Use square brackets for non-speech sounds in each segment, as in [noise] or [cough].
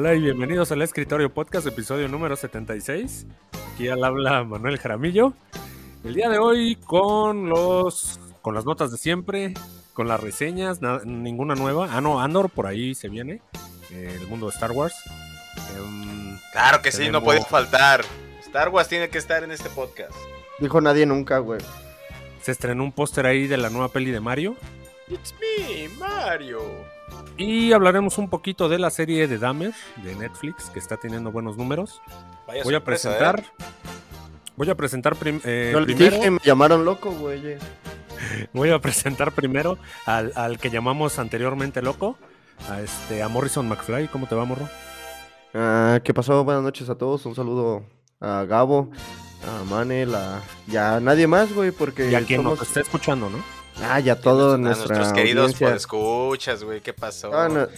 Hola y bienvenidos al Escritorio Podcast, episodio número 76. Aquí al habla Manuel Jaramillo. El día de hoy con los con las notas de siempre, con las reseñas, ninguna nueva. Ah, no, Andor por ahí se viene, eh, el mundo de Star Wars. Em, claro que sí, no puede faltar. Star Wars tiene que estar en este podcast. Dijo nadie nunca, güey. Se estrenó un póster ahí de la nueva peli de Mario. It's me, Mario. Y hablaremos un poquito de la serie de Dahmer de Netflix, que está teniendo buenos números. voy a presentar. ¿eh? Voy a presentar eh, primero. me llamaron loco, güey. [laughs] Voy a presentar primero al, que llamamos anteriormente loco, a este a Morrison McFly. ¿Cómo te va, morro? Ah, ¿Qué pasó? Buenas noches a todos. Un saludo a Gabo, a Manel, a ya nadie más, güey, porque y a quien nos está escuchando, ¿no? Ah, ya todo nuestra nuestros queridos escuchas, güey, ¿qué pasó? Ah,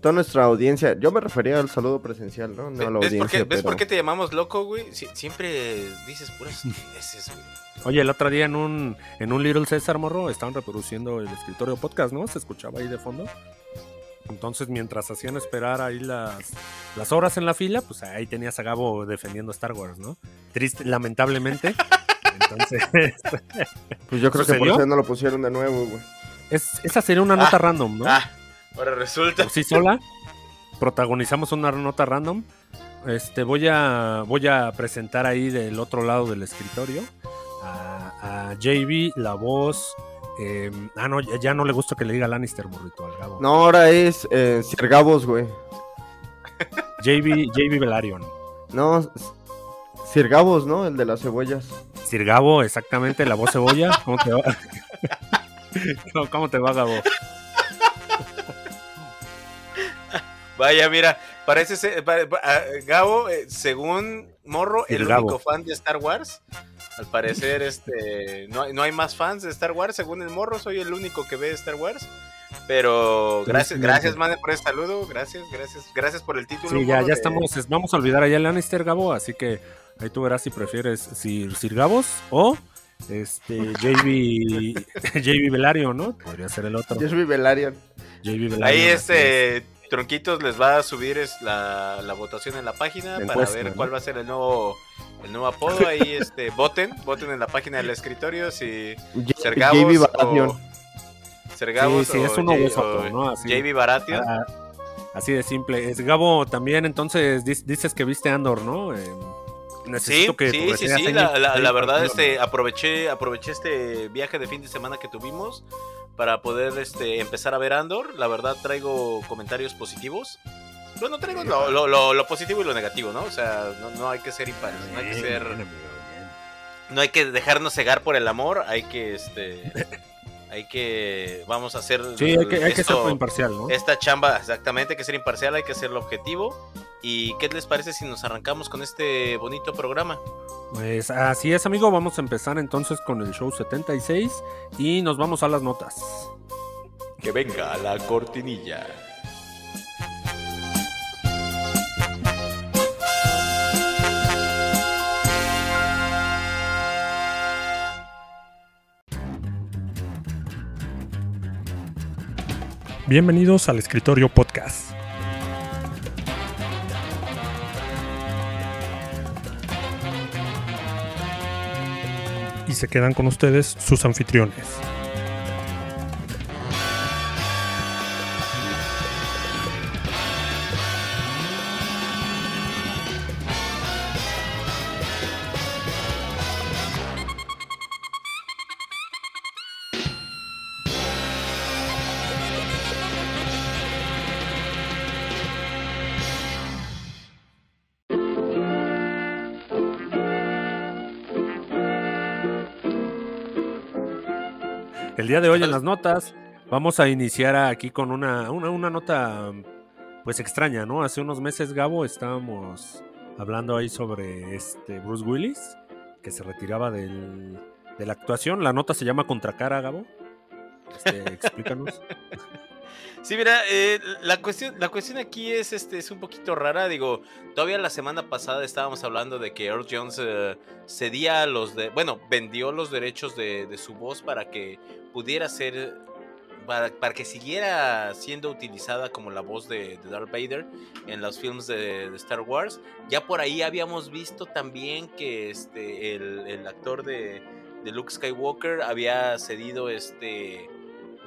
toda nuestra audiencia. Yo me refería al saludo presencial, ¿no? No a la ¿Ves audiencia. Por qué, ¿Ves por qué te llamamos loco, güey? siempre dices puras estupideces, güey. Oye, el otro día en un, en un Little César Morro estaban reproduciendo el escritorio podcast, ¿no? Se escuchaba ahí de fondo. Entonces, mientras hacían esperar ahí las, las horas en la fila, pues ahí tenías a Gabo defendiendo Star Wars, ¿no? Triste, lamentablemente. [laughs] Entonces. [laughs] pues yo creo que por eso no lo pusieron de nuevo, güey. Es, esa sería una nota ah, random, ¿no? Ah, ahora resulta. sí, sola. Protagonizamos una nota random. Este, voy a, voy a presentar ahí del otro lado del escritorio a, a JB, la voz. Em, ah, no, ya, no le gusta que le diga Lannister, morrito, al Gabo. No, ahora es eh, Sir Gabos, güey. JB, JB Velaryon. No, Sir Gabos, ¿no? El de las cebollas. Sir Gabo, exactamente, la voz cebolla. ¿Cómo te va? [laughs] ¿Cómo te va, Gabo? Vaya, mira, parece ser, ah, Gabo, eh, según Morro, el único fan de Star Wars. Al parecer, este, no, no hay más fans de Star Wars, según el Morro, soy el único que ve Star Wars. Pero gracias, gracias, Mane, por el saludo. Gracias, gracias, gracias por el título. Sí, ya, ya estamos, vamos a olvidar allá a Lannister, Gabo, así que Ahí tú verás si prefieres Sir, Sir Gabos o este JB [laughs] JB Velario, ¿no? Podría ser el otro. JB Velario. Ahí este Tronquitos les va a subir es la, la votación en la página para ver cuál va a ser el nuevo el nuevo apodo. Ahí [laughs] este voten, voten en la página del escritorio si Ser Gabos o Ser Gabos sí, es uno o, ¿no? Así, JB Baratio. Ah, así de simple. Es Gabo también, entonces dices que viste Andor, ¿no? Eh, sí, sí, sí, sí, la, verdad, este, aproveché, aproveché este viaje de fin de semana que tuvimos para poder este, empezar a ver Andor. La verdad, traigo comentarios positivos. Bueno, traigo lo, positivo y lo negativo, ¿no? O sea, no, hay que ser impares, no hay que ser... No hay que dejarnos cegar por el amor, hay que, este... hay que vamos a hacer sí hay que, hay que ser imparcial no esta chamba exactamente hay que ser imparcial hay que ser el objetivo ¿Y qué les parece si nos arrancamos con este bonito programa? Pues así es, amigo. Vamos a empezar entonces con el show 76 y nos vamos a las notas. Que venga la cortinilla. Bienvenidos al Escritorio Podcast se quedan con ustedes sus anfitriones. De las notas vamos a iniciar aquí con una, una, nota pues extraña, ¿no? Hace unos meses, Gabo, estábamos hablando ahí sobre este Bruce Willis, que se retiraba del, de la actuación. La nota se llama Contracara, Gabo. Este, [laughs] explícanos. Sí, mira, eh, la, cuestión, la cuestión aquí es, este, es un poquito rara. Digo, todavía la semana pasada estábamos hablando de que Earl Jones eh, cedía los de. Bueno, vendió los derechos de, su voz para que pudiera ser para, que siguiera siendo utilizada como la voz de, Darth Vader en los films de, Star Wars. Ya por ahí habíamos visto también que este, el, actor de, Luke Skywalker había cedido este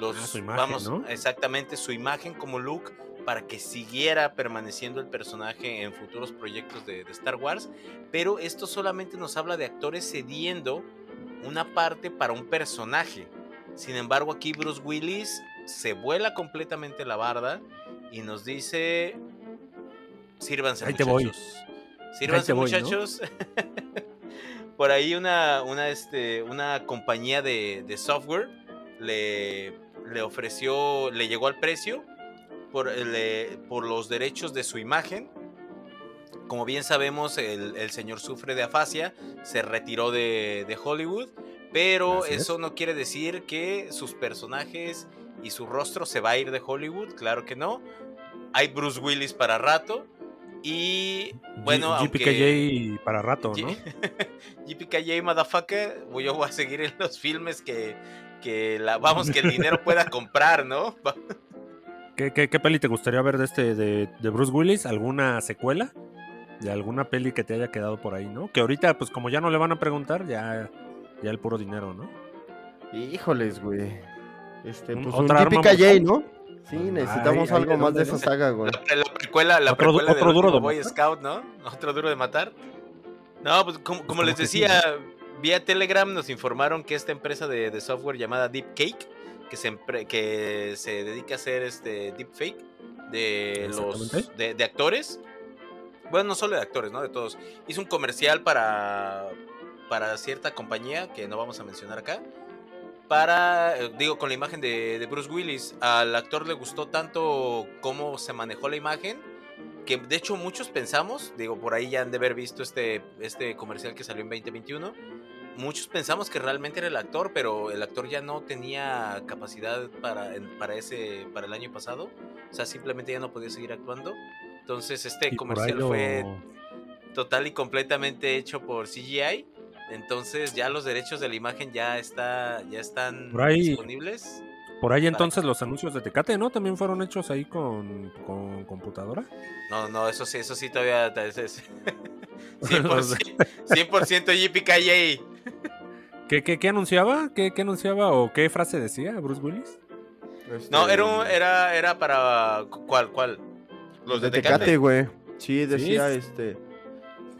los ah, vamos exactamente su imagen como Luke para que siguiera permaneciendo el personaje en futuros proyectos de, de Star Wars, pero esto solamente nos habla de actores cediendo una parte para un personaje. Sin embargo, aquí Bruce Willis se vuela completamente la barda y nos dice: Sírvanse, Ahí muchachos. Sírvanse, muchachos. [laughs] Por ahí una, una, este, una compañía de, software le, le, ofreció, le llegó al precio por, por los derechos de su imagen. Como bien sabemos, el, señor sufre de afasia, se retiró de, de Hollywood pero eso no quiere decir que sus personajes y su rostro se va a ir de Hollywood, claro que no. Hay Bruce Willis para rato. Y bueno, GPKJ para rato, ¿no? [laughs] GPKJ, motherfucker, yo voy a seguir en los filmes que, que la, vamos, que el dinero pueda comprar, ¿no? [laughs] ¿Qué, qué, peli te gustaría ver de este de, de, Bruce Willis? ¿Alguna secuela? De alguna peli que te haya quedado por ahí, ¿no? Que ahorita, pues como ya no le van a preguntar, ya ya el puro dinero, ¿no? Híjoles, güey. Este, pues un típica J, ¿no? Sí, necesitamos algo más de esa saga, güey. La, precuela, la otro, precuela otro duro de Boy Scout, ¿no? [laughs] Otro duro de matar. No, pues como, les decía, vía Telegram nos informaron que esta empresa de, software llamada Deep Cake, que se, que se dedica a hacer este deepfake de los de, de, actores. Bueno, no solo de actores, ¿no? De todos. Hizo un comercial para para cierta compañía que no vamos a mencionar acá. Para, eh, digo, con la imagen de, Bruce Willis, al actor le gustó tanto cómo se manejó la imagen, que de hecho muchos pensamos, digo, por ahí ya han de haber visto este, este comercial que salió en 2021, muchos pensamos que realmente era el actor, pero el actor ya no tenía capacidad para, para, ese, para el año pasado, o sea, simplemente ya no podía seguir actuando. Entonces este comercial fue total y completamente hecho por CGI entonces ya los derechos de la imagen ya está, ya están disponibles. Por ahí entonces los anuncios de Tecate, ¿no? También fueron hechos ahí con, computadora. No, no, eso sí, eso sí todavía es, 100%, 100 JPKJ. ¿Qué, qué, qué anunciaba? ¿Qué, ¿Qué, anunciaba o qué frase decía Bruce Willis? No, era, era, era para... ¿Cuál? ¿Cuál? Los de, Tecate, güey. Sí, decía este...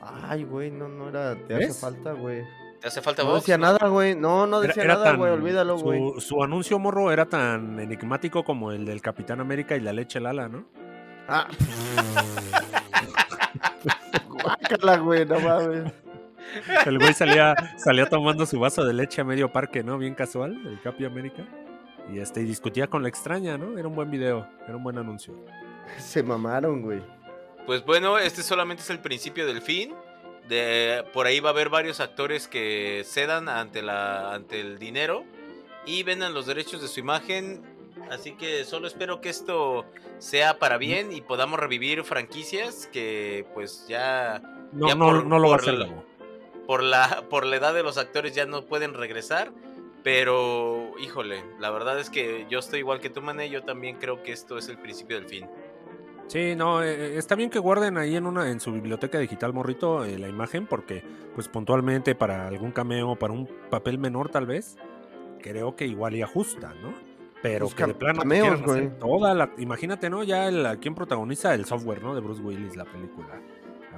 Ay, güey, no, no era. Te hace falta, güey. ¿Te hace falta No decía nada, güey. No, no decía nada, güey. Olvídalo, güey. Su, anuncio morro era tan enigmático como el del Capitán América y la leche Lala, ¿no? Ah. [laughs] Guácala, güey, no mames. El güey salía, salía tomando su vaso de leche a medio parque, ¿no? Bien casual, el Capi América. Y este, y discutía con la extraña, ¿no? Era un buen video, era un buen anuncio. Se mamaron, güey. Pues bueno, este solamente es el principio del fin. De, por ahí va a haber varios actores que cedan ante, la, ante el dinero y vendan los derechos de su imagen. Así que solo espero que esto sea para bien y podamos revivir franquicias que pues ya... No, no, lo va a hacer. La, por, la, por la edad de los actores ya no pueden regresar. Pero, híjole, la verdad es que yo estoy igual que tú, Mané. Yo también creo que esto es el principio del fin. Sí, no, eh, eh, está bien que guarden ahí en una en su biblioteca digital morrito eh, la imagen porque pues puntualmente para algún cameo, para un papel menor tal vez, creo que igual y ajusta, ¿no? Pero pues que de plano cameos, güey. toda la imagínate, ¿no? Ya el, quien protagoniza el software, ¿no? De Bruce Willis la película.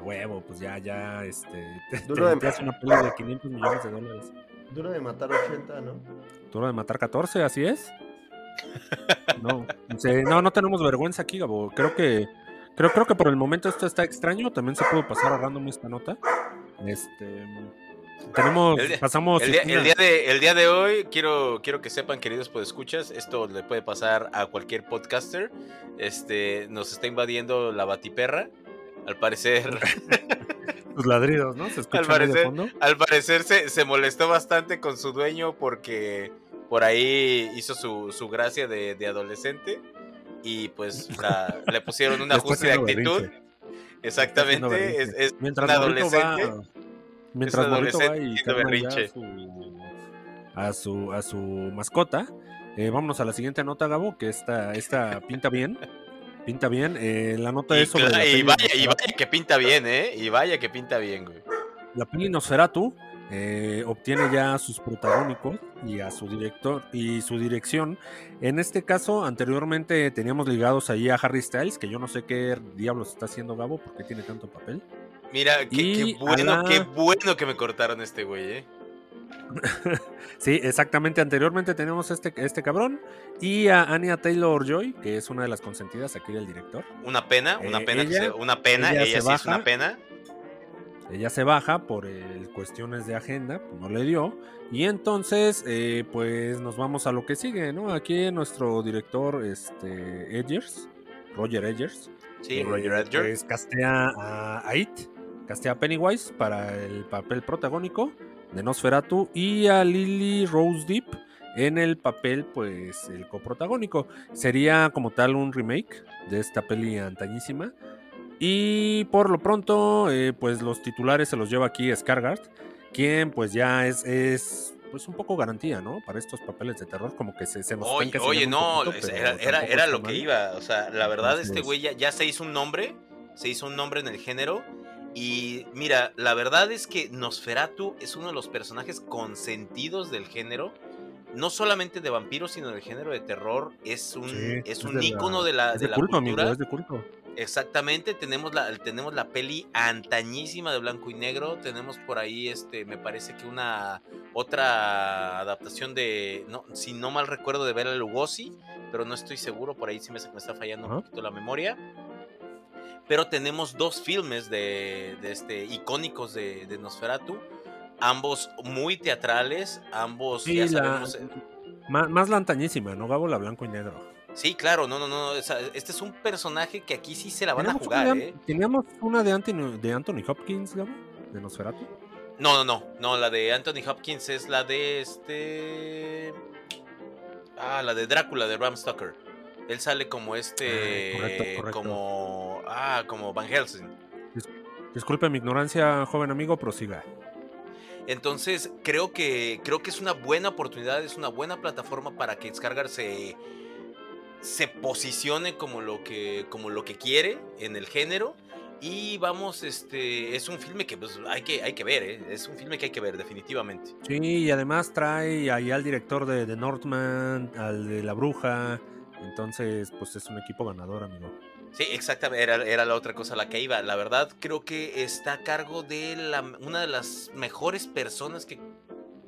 Huevo, pues ya ya este [laughs] Duro de... hace una de 500 millones de dólares. Duro de matar 80, ¿no? Duro de matar 14, así es. No, no, no tenemos vergüenza aquí, Gabo. Creo que, creo, creo que por el momento esto está extraño. También se pudo pasar a random esta nota. Este, tenemos, pasamos. El día, de, el día de hoy, quiero, quiero que sepan, queridos escuchas esto le puede pasar a cualquier podcaster. Este, nos está invadiendo la batiperra. Al parecer. [laughs] Los ladridos, ¿no? al parecer, al parecer se, se molestó bastante con su dueño porque por ahí hizo su, su gracia de, de, adolescente y pues le pusieron un [laughs] ajuste de actitud. Exactamente, es, es mientras un adolescente. Va, mientras es adolescente va y a, su, a, su, a su mascota, Eh, vámonos a la siguiente nota, Gabo, que esta, esta pinta bien. [laughs] Pinta bien. Eh, la nota es sobre. y, vaya, y vaya que pinta bien, ¿eh? Y vaya que pinta bien, güey. La peli Nosferatu eh, obtiene ya a sus protagónicos y a su director y su dirección. En este caso, anteriormente teníamos ligados ahí a Harry Styles, que yo no sé qué diablos está haciendo Gabo, porque tiene tanto papel. Mira, qué, bueno, qué bueno que me cortaron este güey, eh. [laughs] sí, exactamente. Anteriormente tenemos este, este cabrón y a Anya Taylor Joy, que es una de las consentidas aquí del director. Una pena, una eh, pena, una pena, ella, sí es una pena. Ella se baja por cuestiones de agenda, no le dio. Y entonces, eh, pues nos vamos a lo que sigue, ¿no? Aquí nuestro director, este, Edgers, Roger Edgers. Sí, eh, Roger Edgers. Pues castea a Ait, castea a Pennywise para el papel protagónico de Nosferatu y a Lily Rose Deep en el papel, pues, el coprotagónico. Sería como tal un remake de esta peli antañísima. Y por lo pronto, eh, pues los titulares se los lleva aquí Scargard, quien pues ya es, es pues un poco garantía, ¿no? Para estos papeles de terror, como que se, se nos Oye, oye no, era, era, lo que iba. O sea, la verdad, este güey ya, ya se hizo un nombre, se hizo un nombre en el género y mira, la verdad es que Nosferatu es uno de los personajes consentidos del género. No solamente de vampiros, sino del género de terror. Es un, es un ícono de la, de, la cultura. Exactamente, tenemos la, tenemos la peli antañísima de blanco y negro. Tenemos por ahí, este, me parece que una otra adaptación de, no, si no mal recuerdo, de Bela Lugosi, pero no estoy seguro, por ahí sí me, me está fallando un poquito la memoria pero tenemos dos filmes de, este, icónicos de, Nosferatu, ambos muy teatrales, ambos ya sabemos... Más, lantañísima, ¿no, Gabo? La blanco y negro. Sí, claro, no, no, no. este es un personaje que aquí sí se la van a jugar, ¿eh? ¿Teníamos una de Anthony, de Anthony Hopkins, Gabo? ¿De Nosferatu? No, no, no. No, la de Anthony Hopkins es la de este. Ah, la de Drácula de Bram Stoker. Él sale como este. Ah, como. Ah, como Van Helsing. disculpe mi ignorancia, joven amigo, prosiga. Entonces, creo que, creo que es una buena oportunidad, es una buena plataforma para que Descargar se, se posicione como lo, que, como lo que quiere en el género. Y vamos, este, es un filme que pues, hay, que hay que ver, ¿eh? es un filme que hay que ver, definitivamente. Sí, y además trae ahí al director de, de Northman, al de La Bruja, entonces, pues es un equipo ganador, amigo. Sí, exactamente, era, era, la otra cosa a la que iba. La verdad, creo que está a cargo de la, una de las mejores personas que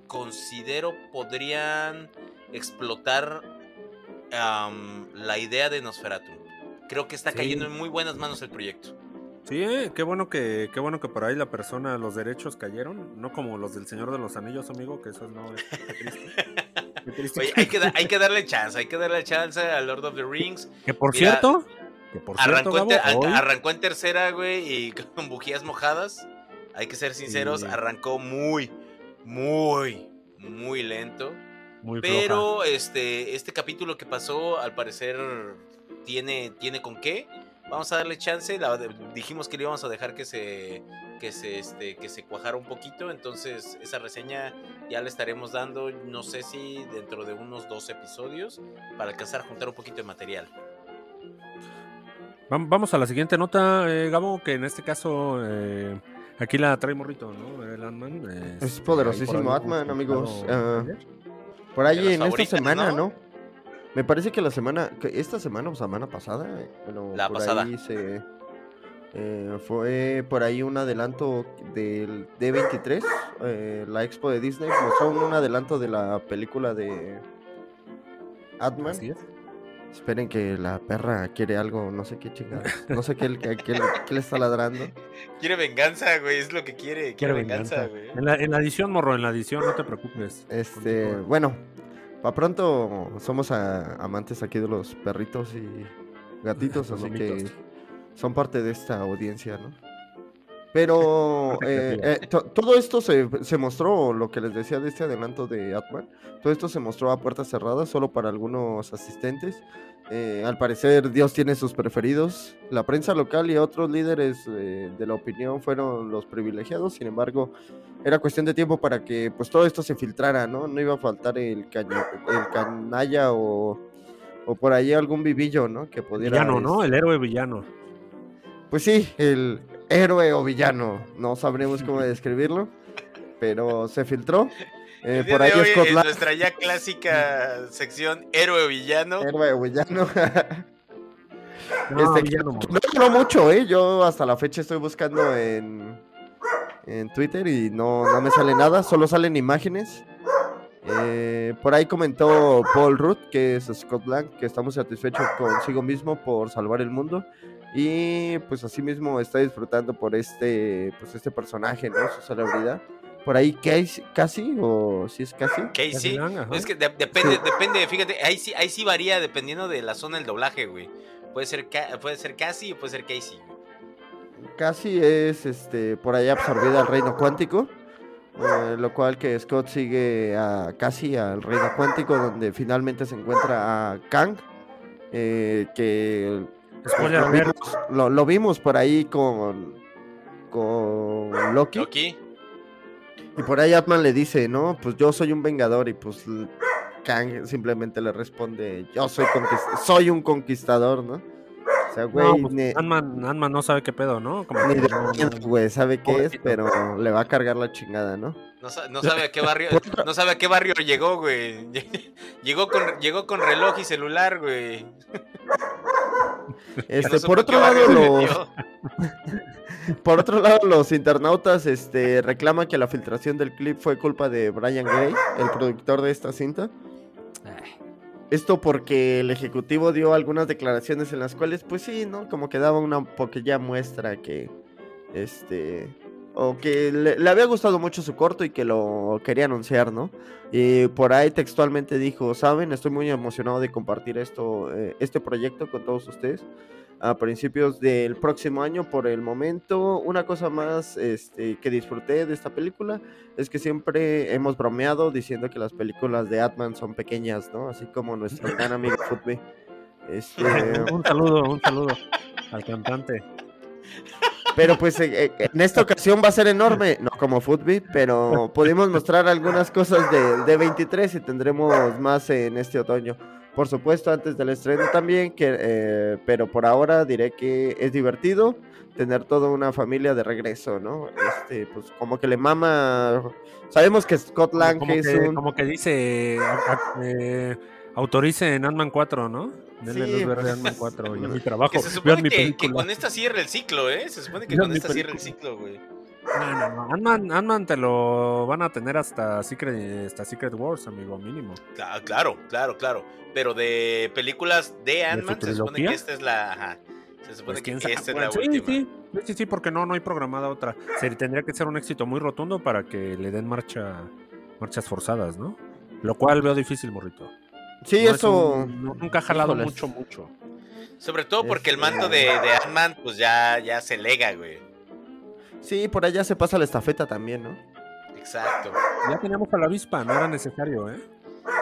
considero podrían explotar la idea de Nosferatu. Creo que está cayendo en muy buenas manos el proyecto. Sí, eh, qué bueno que qué bueno que por ahí la persona, los derechos cayeron, no como los del Señor de los Anillos, amigo, que eso no es triste. hay, que hay que darle chance, hay que darle chance a Lord of the Rings. Que por cierto, arrancó, en tercera, güey, y [laughs] con bujías mojadas. Hay que ser sinceros, arrancó muy, muy, muy lento. Muy pero este, este capítulo que pasó, al parecer, tiene, tiene con qué. Vamos a darle chance. dijimos que le íbamos a dejar que se, que se, este, que se cuajara un poquito. Entonces, esa reseña ya le estaremos dando, no sé si dentro de unos dos episodios, para alcanzar a juntar un poquito de material. Vamos a la siguiente nota, eh, Gabo, que en este caso eh, aquí la trae morrito, ¿no? El Ant-Man. es poderosísimo Ant-Man, amigos. Ah, por ahí en esta semana, ¿no? Me parece que la semana, esta semana o semana pasada, eh, bueno, la por pasada. ahí se, eh, fue por ahí un adelanto del D23, eh, la expo de Disney, mostró un adelanto de la película de Atman. Esperen que la perra quiere algo, no sé qué chingados. No sé qué, le está ladrando. [laughs] Quiere venganza, güey, es lo que quiere. Quiere, venganza, güey. En la, en la, edición, morro, en la edición, no te preocupes. Este, bueno, para pronto somos amantes aquí de los perritos y gatitos, [laughs] así que son parte de esta audiencia, ¿no? Pero [laughs] eh, eh, todo esto se, se, mostró, lo que les decía de este adelanto de Atman, todo esto se mostró a puertas cerradas solo para algunos asistentes. Eh, al parecer Dios tiene sus preferidos. La prensa local y otros líderes de la opinión fueron los privilegiados. Sin embargo, era cuestión de tiempo para que pues todo esto se filtrara, ¿no? No iba a faltar el, el canalla o, o, por ahí algún vivillo, ¿no? Que pudiera... Villano, ¿no? El héroe villano. Pues sí, el, héroe o villano, no sabremos cómo [laughs] describirlo, pero se filtró. Eh, por ahí es nuestra ya clásica [laughs] sección héroe o villano. Héroe o villano. [laughs] no, este, no, mucho, ¿eh? Yo hasta la fecha estoy buscando en, en Twitter y no, no me sale nada, solo salen imágenes. Eh, por ahí comentó Paul Rudd, que es Scott Blank, que estamos satisfechos consigo mismo por salvar el mundo y pues así mismo está disfrutando por este, pues este personaje, ¿no? Su celebridad. Por ahí Casey, casi o si es casi. Casey. Es que depende, depende, fíjate, ahí sí, ahí sí varía dependiendo de la zona del doblaje, güey. Puede ser, puede ser Cassie o puede ser Casey. Casi es este por ahí absorbida al reino cuántico. Eh, lo cual que Scott sigue a casi al reino cuántico donde finalmente se encuentra a Kang eh, que lo, vimos, por ahí con, con Loki. Y por ahí Atman le dice, no, pues yo soy un vengador y pues Kang simplemente le responde, yo soy, soy un conquistador, ¿no? O sea, güey, pues, Ant-Man no sabe qué pedo, ¿no? ni de güey, sabe qué es, pero le va a cargar la chingada, ¿no? No, sabe a qué barrio, no sabe a qué barrio llegó, güey. [laughs] Llegó con, llegó con reloj y celular, güey. Este, por otro lado, los... [laughs] por otro lado, los internautas este, reclaman que la filtración del clip fue culpa de Brian Gray, el productor de esta cinta. Esto porque el ejecutivo dio algunas declaraciones en las cuales, pues sí, ¿no? Como que daba una pequeña muestra que, este, o que le, había gustado mucho su corto y que lo quería anunciar, ¿no? Y por ahí textualmente dijo, saben, estoy muy emocionado de compartir esto, eh, este proyecto con todos ustedes a principios del próximo año. Por el momento, una cosa más este, que disfruté de esta película es que siempre hemos bromeado diciendo que las películas de Atman son pequeñas, ¿no? Así como nuestro gran amigo Footbee. [laughs] Este... un saludo, un saludo al cantante. Pero pues eh, eh, en esta ocasión va a ser enorme, no como Footbeat, pero pudimos mostrar algunas cosas de, de 23 y tendremos más en este otoño. Por supuesto, antes del estreno también, que, eh, pero por ahora diré que es divertido tener toda una familia de regreso, ¿no? Este, pues como que le mama. Sabemos que Scott Lang es un. Como que dice. En Ant-Man 4, ¿no? Denle luz verde a Ant-Man 4 y [laughs] mi trabajo. se supone que, con esta cierra el ciclo, ¿eh? Se supone que con esta cierra el ciclo, güey. No, no, no. Ant-Man, te lo van a tener hasta Secret, hasta Secret Wars, amigo, mínimo. Claro, claro, claro. Pero de películas de Ant-Man, se supone que esta es la. Ajá. Se supone pues, que esta es la última. Sí, sí, sí, porque no, no hay programada otra. Se, tendría que ser un éxito muy rotundo para que le den marcha, marchas forzadas, ¿no? Lo cual veo difícil, morrito. Sí, eso. nunca ha jalado mucho, mucho. Sobre todo porque el mando de, de Ant-Man, pues ya, ya se lega, güey. Sí, por allá se pasa la estafeta también, ¿no? Exacto. Ya teníamos a la avispa, no era necesario, ¿eh?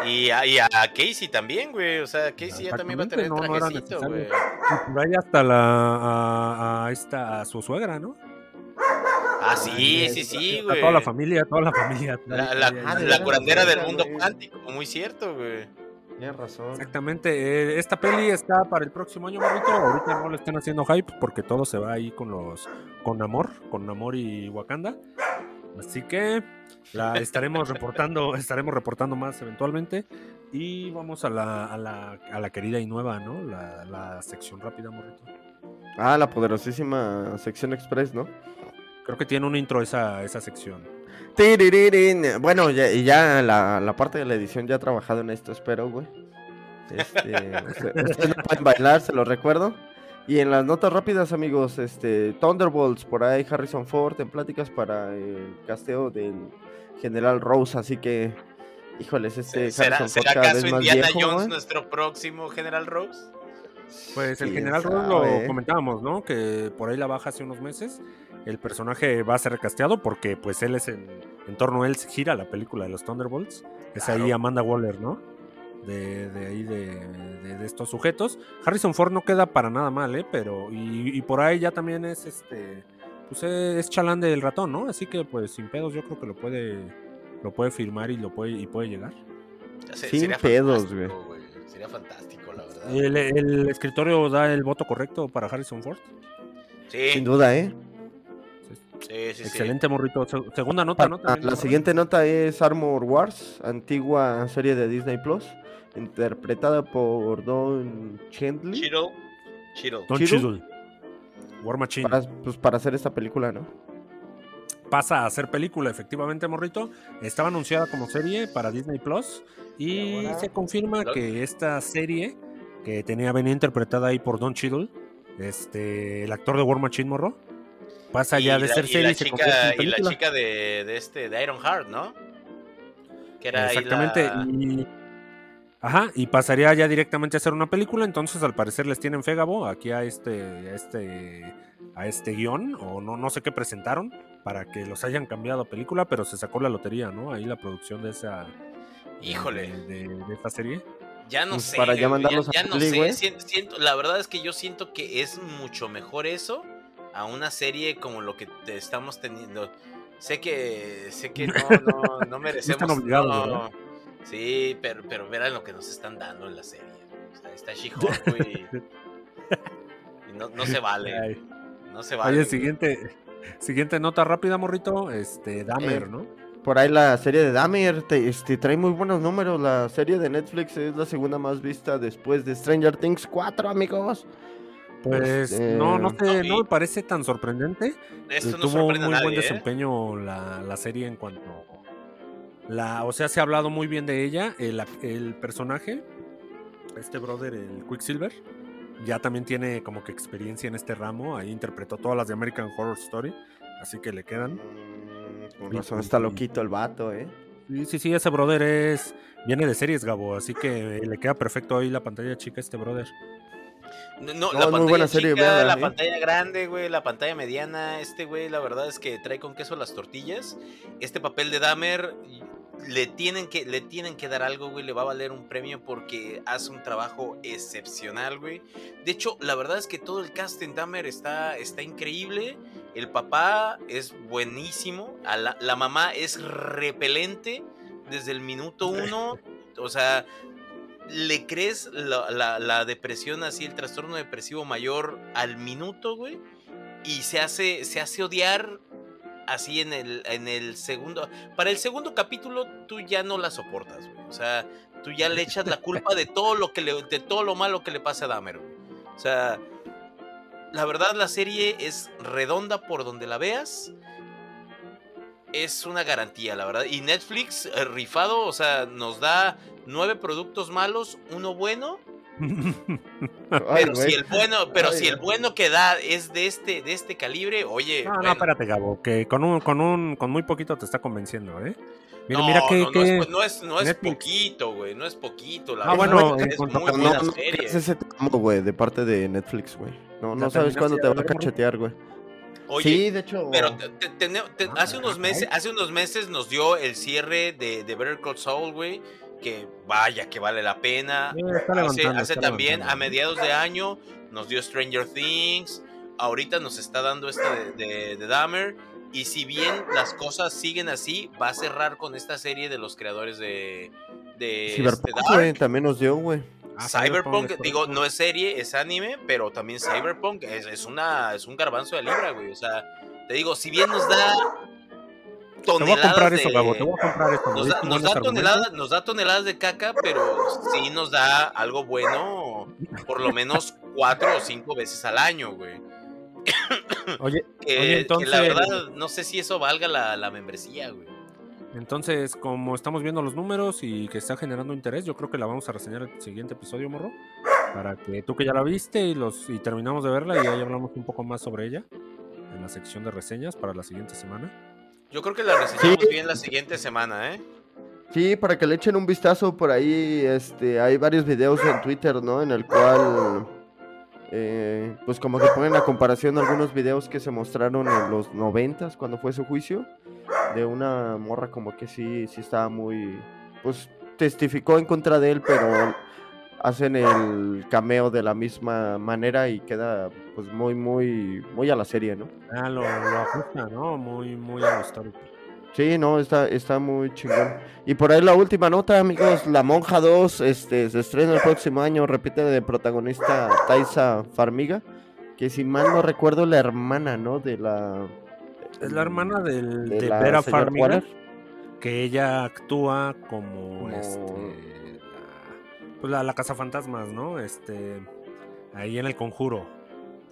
Y a, y a Casey también, güey. O sea, Casey ya también va a tener no, trajecito, güey. por ahí hasta la, a, a, esta, a su suegra, ¿no? Ah, sí, sí, sí, güey. toda la familia, toda la familia. La, la, la curandera del mundo cuántico, muy cierto, güey. Tienes razón. Exactamente. Eh, esta peli está para el próximo año, Marrito. Ahorita no le están haciendo hype porque todo se va ahí con los. con amor, con amor y Wakanda. Así que la estaremos reportando, [laughs] estaremos reportando más eventualmente. Y vamos a la, a la, a la querida y nueva, ¿no? La, la sección rápida, Morrito. Ah, la poderosísima sección express, ¿no? Creo que tiene un intro esa, esa sección. Bueno, ya, ya la, la, parte de la edición ya ha trabajado en esto, espero, güey. Este, [laughs] ustedes no pueden bailar, se lo recuerdo. Y en las notas rápidas, amigos, este Thunderbolts, por ahí Harrison Ford en pláticas para el casteo del General Rose, así que, híjoles, este ¿Será, Harrison ¿será acaso Indiana Jones nuestro próximo General Rose? Pues el general Ross lo comentábamos, ¿no? Que por ahí la baja hace unos meses. El personaje va a ser recasteado porque pues él es en, en torno a él gira la película de los Thunderbolts. Es ahí Amanda Waller, ¿no? De, ahí de, estos sujetos. Harrison Ford no queda para nada mal, ¿eh? Pero, y, por ahí ya también es este. Pues es chalán del ratón, ¿no? Así que pues sin pedos yo creo que lo puede. Lo puede firmar y lo puede, y puede llegar. sin pedos, güey. Sería fantástico, la verdad. ¿El, escritorio da el voto correcto para Harrison Ford? Sí. Sin duda, ¿eh? Sí, sí, Excelente, morrito. Segunda nota, ¿no? la siguiente nota es Armor Wars, antigua serie de Disney Plus, interpretada por Don Chandler. Chido. Don Chiddle. War Machine. Para, pues para hacer esta película, ¿no? Pasa a ser película, efectivamente, morrito. Estaba anunciada como serie para Disney Plus y se confirma que esta serie, que tenía venía interpretada ahí por Don Chiddle, este, el actor de War Machine, morro, pasa ya de ser serie y, se chica, Y la chica de, de, este, de Iron Heart, ¿no? Que era Exactamente. y, ajá, y pasaría ya directamente a ser una película. Entonces, al parecer, les tienen fégabo aquí a este, a este, a este guion, o no, no sé qué presentaron, para que los hayan cambiado a película, pero se sacó la lotería, ¿no? Ahí la producción de esa. Híjole. De, de, esta serie. Ya no pues sé. Para ya mandarlos ya, no sé. Siento, la verdad es que yo siento que es mucho mejor eso a una serie como lo que te estamos teniendo. Sé que sé que [laughs] no, no, no merecemos. no, sí, pero, pero verán lo que nos están dando en la serie. O sea, está She-Hulk, y, [laughs] y no, no, se vale. No se vale. Oye, siguiente, siguiente nota rápida, morrito. Este, Dahmer, eh, ¿no? Por ahí la serie de Dahmer este, trae muy buenos números. La serie de Netflix es la segunda más vista después de Stranger Things 4, amigos. Pues no, no, este, no me parece tan sorprendente. Tuvo un muy buen ¿eh? desempeño la, serie en cuanto. La, o sea, se ha hablado muy bien de ella. El, personaje, este brother, el Quicksilver, ya también tiene como que experiencia en este ramo. Ahí interpretó todas las de American Horror Story. Así que le quedan. Mm, razón está loquito el vato, ¿eh? Sí, sí, sí, ese brother es. Viene de series, Gabo. Así que le queda perfecto ahí la pantalla chica este brother. No, la pantalla chica, la ¿eh? pantalla grande, güey, la pantalla mediana, este güey, la verdad es que trae con queso las tortillas. Este papel de Dahmer le tienen que le tienen que dar algo, güey, le va a valer un premio porque hace un trabajo excepcional, güey. De hecho, la verdad es que todo el cast en Dahmer está está increíble. El papá es buenísimo, la, la mamá es repelente desde el minuto uno. O sea, le crees la, depresión así, el trastorno depresivo mayor al minuto, güey. Y se hace, se hace odiar así en el, en el segundo. Para el segundo capítulo, tú ya no la soportas, güey. O sea, tú ya le echas la culpa de todo lo que le, de todo lo malo que le pasa a Dahmer, güey. O sea, la verdad, la serie es redonda por donde la veas. Es una garantía, la verdad. Y Netflix, eh, rifado, o sea, nos da nueve productos malos, uno bueno. [laughs] pero si el bueno, pero si el bueno que da es de este, de este calibre, oye. No, no, espérate, Gabo, que con un, con un, con muy poquito te está convenciendo, ¿eh? Mira, mira que, no, es, no, es, poquito, güey, no es poquito. La ah, bueno, es, muy buena serie. Es ese güey, de parte de Netflix, güey. No, no sabes cuándo te va a cachetear, güey. Oye, sí, de hecho. Pero hace unos meses, hace unos meses nos dio el cierre de, de Better Call Saul, güey que vaya que vale la pena. hace, también a mediados de año nos dio Stranger Things, ahorita nos está dando esta de, de, Dahmer. Y si bien las cosas siguen así, va a cerrar con esta serie de los creadores de. de Cyberpunk, también nos dio, güey. Ah, Cyberpunk, digo, no es serie, es anime, pero también Cyberpunk es, es, una, es un garbanzo de libra, güey. O sea, te digo, si bien nos da te voy a comprar eso, Gabo, te voy a comprar eso. Nos da, toneladas, nos da toneladas de caca, pero sí nos da algo bueno por lo menos cuatro o cinco veces al año, güey. Oye, [coughs] entonces... la verdad, no sé si eso valga la, la membresía, güey. Entonces, como estamos viendo los números y que está generando interés, yo creo que la vamos a reseñar el siguiente episodio, morro. Para que tú que ya la viste y, los, y terminamos de verla y ahí hablamos un poco más sobre ella en la sección de reseñas para la siguiente semana. Yo creo que la reseñamos bien la siguiente semana, ¿eh? Sí, para que le echen un vistazo por ahí, este, hay varios videos en Twitter, ¿no? En el cual eh, pues como que ponen a comparación algunos videos que se mostraron en los noventas cuando fue su juicio de una morra como que sí, sí estaba muy, pues testificó en contra de él, pero hacen el cameo de la misma manera y queda pues muy, muy, muy a la serie, ¿no? Ah, lo, lo ajusta, ¿no? Muy, muy a. Sí, no, está, está muy chingón. Y por ahí la última nota, amigos, La Monja 2 este, se estrena el próximo año, repite de protagonista Taisa Farmiga, que si mal no recuerdo la hermana, ¿no? De la... Es la hermana del, de, Vera Farmiga, que ella actúa como, este... Pues la, la Fantasmas, ¿no? Este... Ahí en el conjuro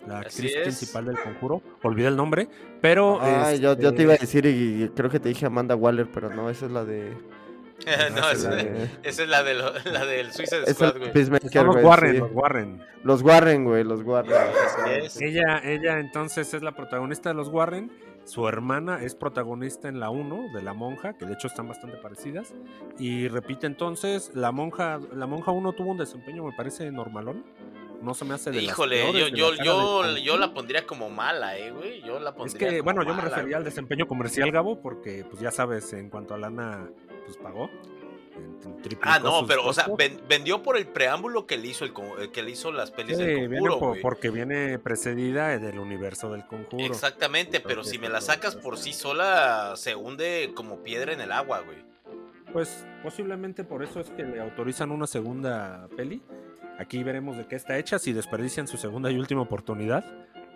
la actriz principal del conjuro. Olvidé el nombre, pero. Ah, yo, te iba a este decir y creo que te dije Amanda Waller, pero no, esa es la de. [laughs] no, esa, es la, de la del Suicide Squad, güey. Son los Warren, los Warren. Los Warren, güey, los Warren. Ella, ella entonces es la protagonista de los Warren. Su hermana es protagonista en la 1 de la monja, que de hecho están bastante parecidas. Y repite entonces, la monja, la monja 1 tuvo un desempeño, me parece, normalón no se me hace de Híjole, yo, yo, yo, yo, la pondría como mala, eh, güey. Yo la pondría Es que, bueno, yo me refería al desempeño comercial, Gabo, porque, pues ya sabes, en cuanto a lana, pues pagó. Ah, no, pero, o sea, vendió por el preámbulo que le hizo el que le hizo las pelis del conjuro, Porque viene precedida del universo del conjuro. Exactamente, pero si me la sacas por sí sola, se hunde como piedra en el agua, güey. Pues posiblemente por eso es que le autorizan una segunda peli Aquí veremos de qué está hecha, si desperdician su segunda y última oportunidad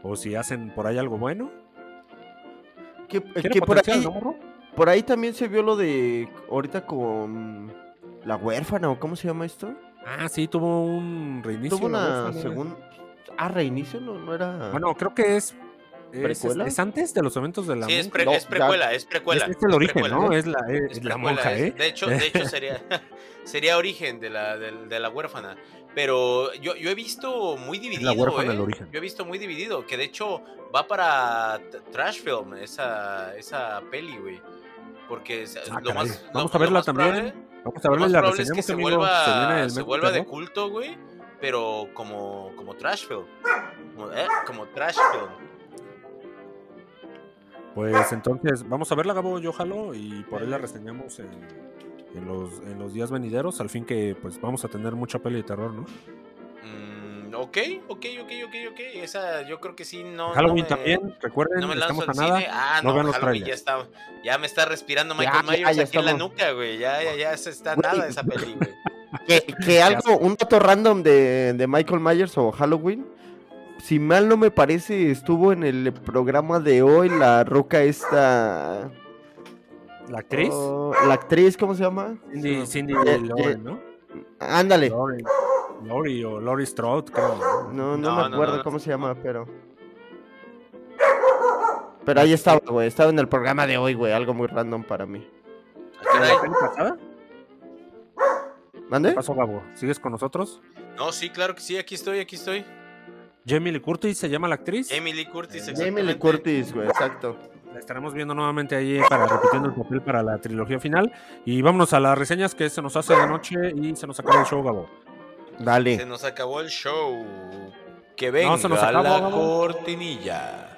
o si hacen por ahí algo bueno. Que, por, ahí, por ahí también se vio lo de ahorita con la huérfana o cómo se llama esto. Ah, sí, tuvo un reinicio. Tuvo una segunda... Ah, reinicio, no, no era... Bueno, creo que es es, antes de los eventos de la Sí, es, precuela, es precuela. Es, el origen, ¿no? Es la, es, la monja, ¿eh? De hecho, de hecho sería, [laughs] sería origen de la, de la huérfana. Pero yo, yo he visto muy dividido. ¿eh? Yo he visto muy dividido. Que de hecho va para Trash Film, esa, esa peli, güey. Porque ah, lo más, Vamos a verla también. Vamos a verla la es que se vuelva, se, vuelva de culto, güey. Pero como, como Trash Film. Como, ¿eh? como Trash Film. Pues entonces, vamos a verla, Gabo, yo jalo y por ahí la reseñamos en, en los, en los días venideros, al fin que pues vamos a tener mucha peli de terror, ¿no? Mm, ok, ok, ok, ok, ok. Esa yo creo que sí, no. Halloween también, recuerden, no me estamos a nada. Ah, no, no Halloween ya está. Ya me está respirando Michael Myers aquí en la nuca, güey. Ya, ya, ya se está nada esa peli, güey. Que, [laughs] algo, un dato random de, de Michael Myers o Halloween si mal no me parece, estuvo en el programa de hoy la roca esta ¿La actriz? Oh, ¿La actriz cómo se llama? Cindy, Cindy Lori, ¿no? Ándale. Lori, o Lori Strode, creo. No, no, me acuerdo cómo se llama, pero... Pero ahí estaba, güey. Estaba en el programa de hoy, güey. Algo muy random para mí. ¿Qué pasada? ¿Mande? ¿Qué pasó, Gabo? ¿Sigues con nosotros? No, sí, claro que sí. Aquí estoy, aquí estoy. ¿Jamie Lee Curtis se llama la actriz? Jamie Lee Curtis, Jamie Lee Curtis, güey, exacto. La estaremos viendo nuevamente ahí para repitiendo el papel para la trilogía final. Y vámonos a las reseñas que se nos hace de noche y se nos acabó el show, Gabo. Dale. Se nos acabó el show. Que venga no, se nos acabó, la cortinilla.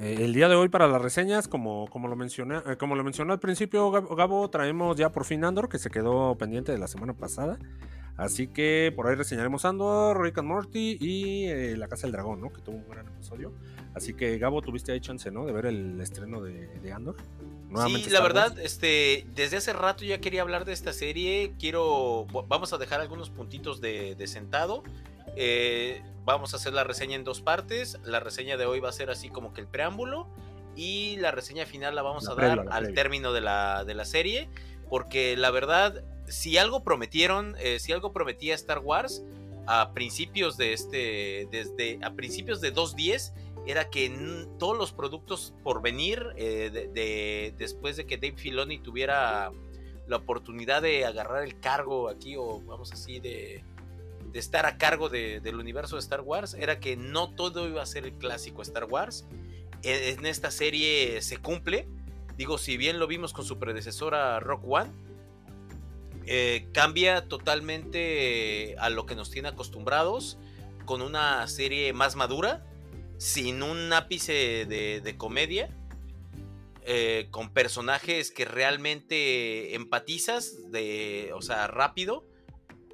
El día de hoy para las reseñas, como, como, lo mencioné, eh, como lo mencioné al principio, Gabo, traemos ya por fin Andor, que se quedó pendiente de la semana pasada. Así que por ahí reseñaremos Andor, Rick and Morty y eh, La Casa del Dragón, ¿no? Que tuvo un gran episodio. Así que Gabo, tuviste ahí chance, ¿no? De ver el estreno de, Andor. sí, la verdad, este, desde hace rato ya quería hablar de esta serie. Quiero, vamos a dejar algunos puntitos de, de sentado. Eh, vamos a hacer la reseña en dos partes. La reseña de hoy va a ser así como que el preámbulo. Y la reseña final la vamos a dar al término de la, de la, serie. Porque la verdad, si algo prometieron, eh, si algo prometía Star Wars, a principios de este, desde a principios de 2.10 era que todos los productos por venir, eh, de, después de que Dave Filoni tuviera la oportunidad de agarrar el cargo aquí, o vamos así, de, de estar a cargo del universo de Star Wars, era que no todo iba a ser el clásico Star Wars. E, en, esta serie se cumple. Digo, si bien lo vimos con su predecesora Rock One, eh, cambia totalmente a lo que nos tiene acostumbrados, con una serie más madura, sin un ápice de, comedia, eh, con personajes que realmente empatizas, de, o sea, rápido,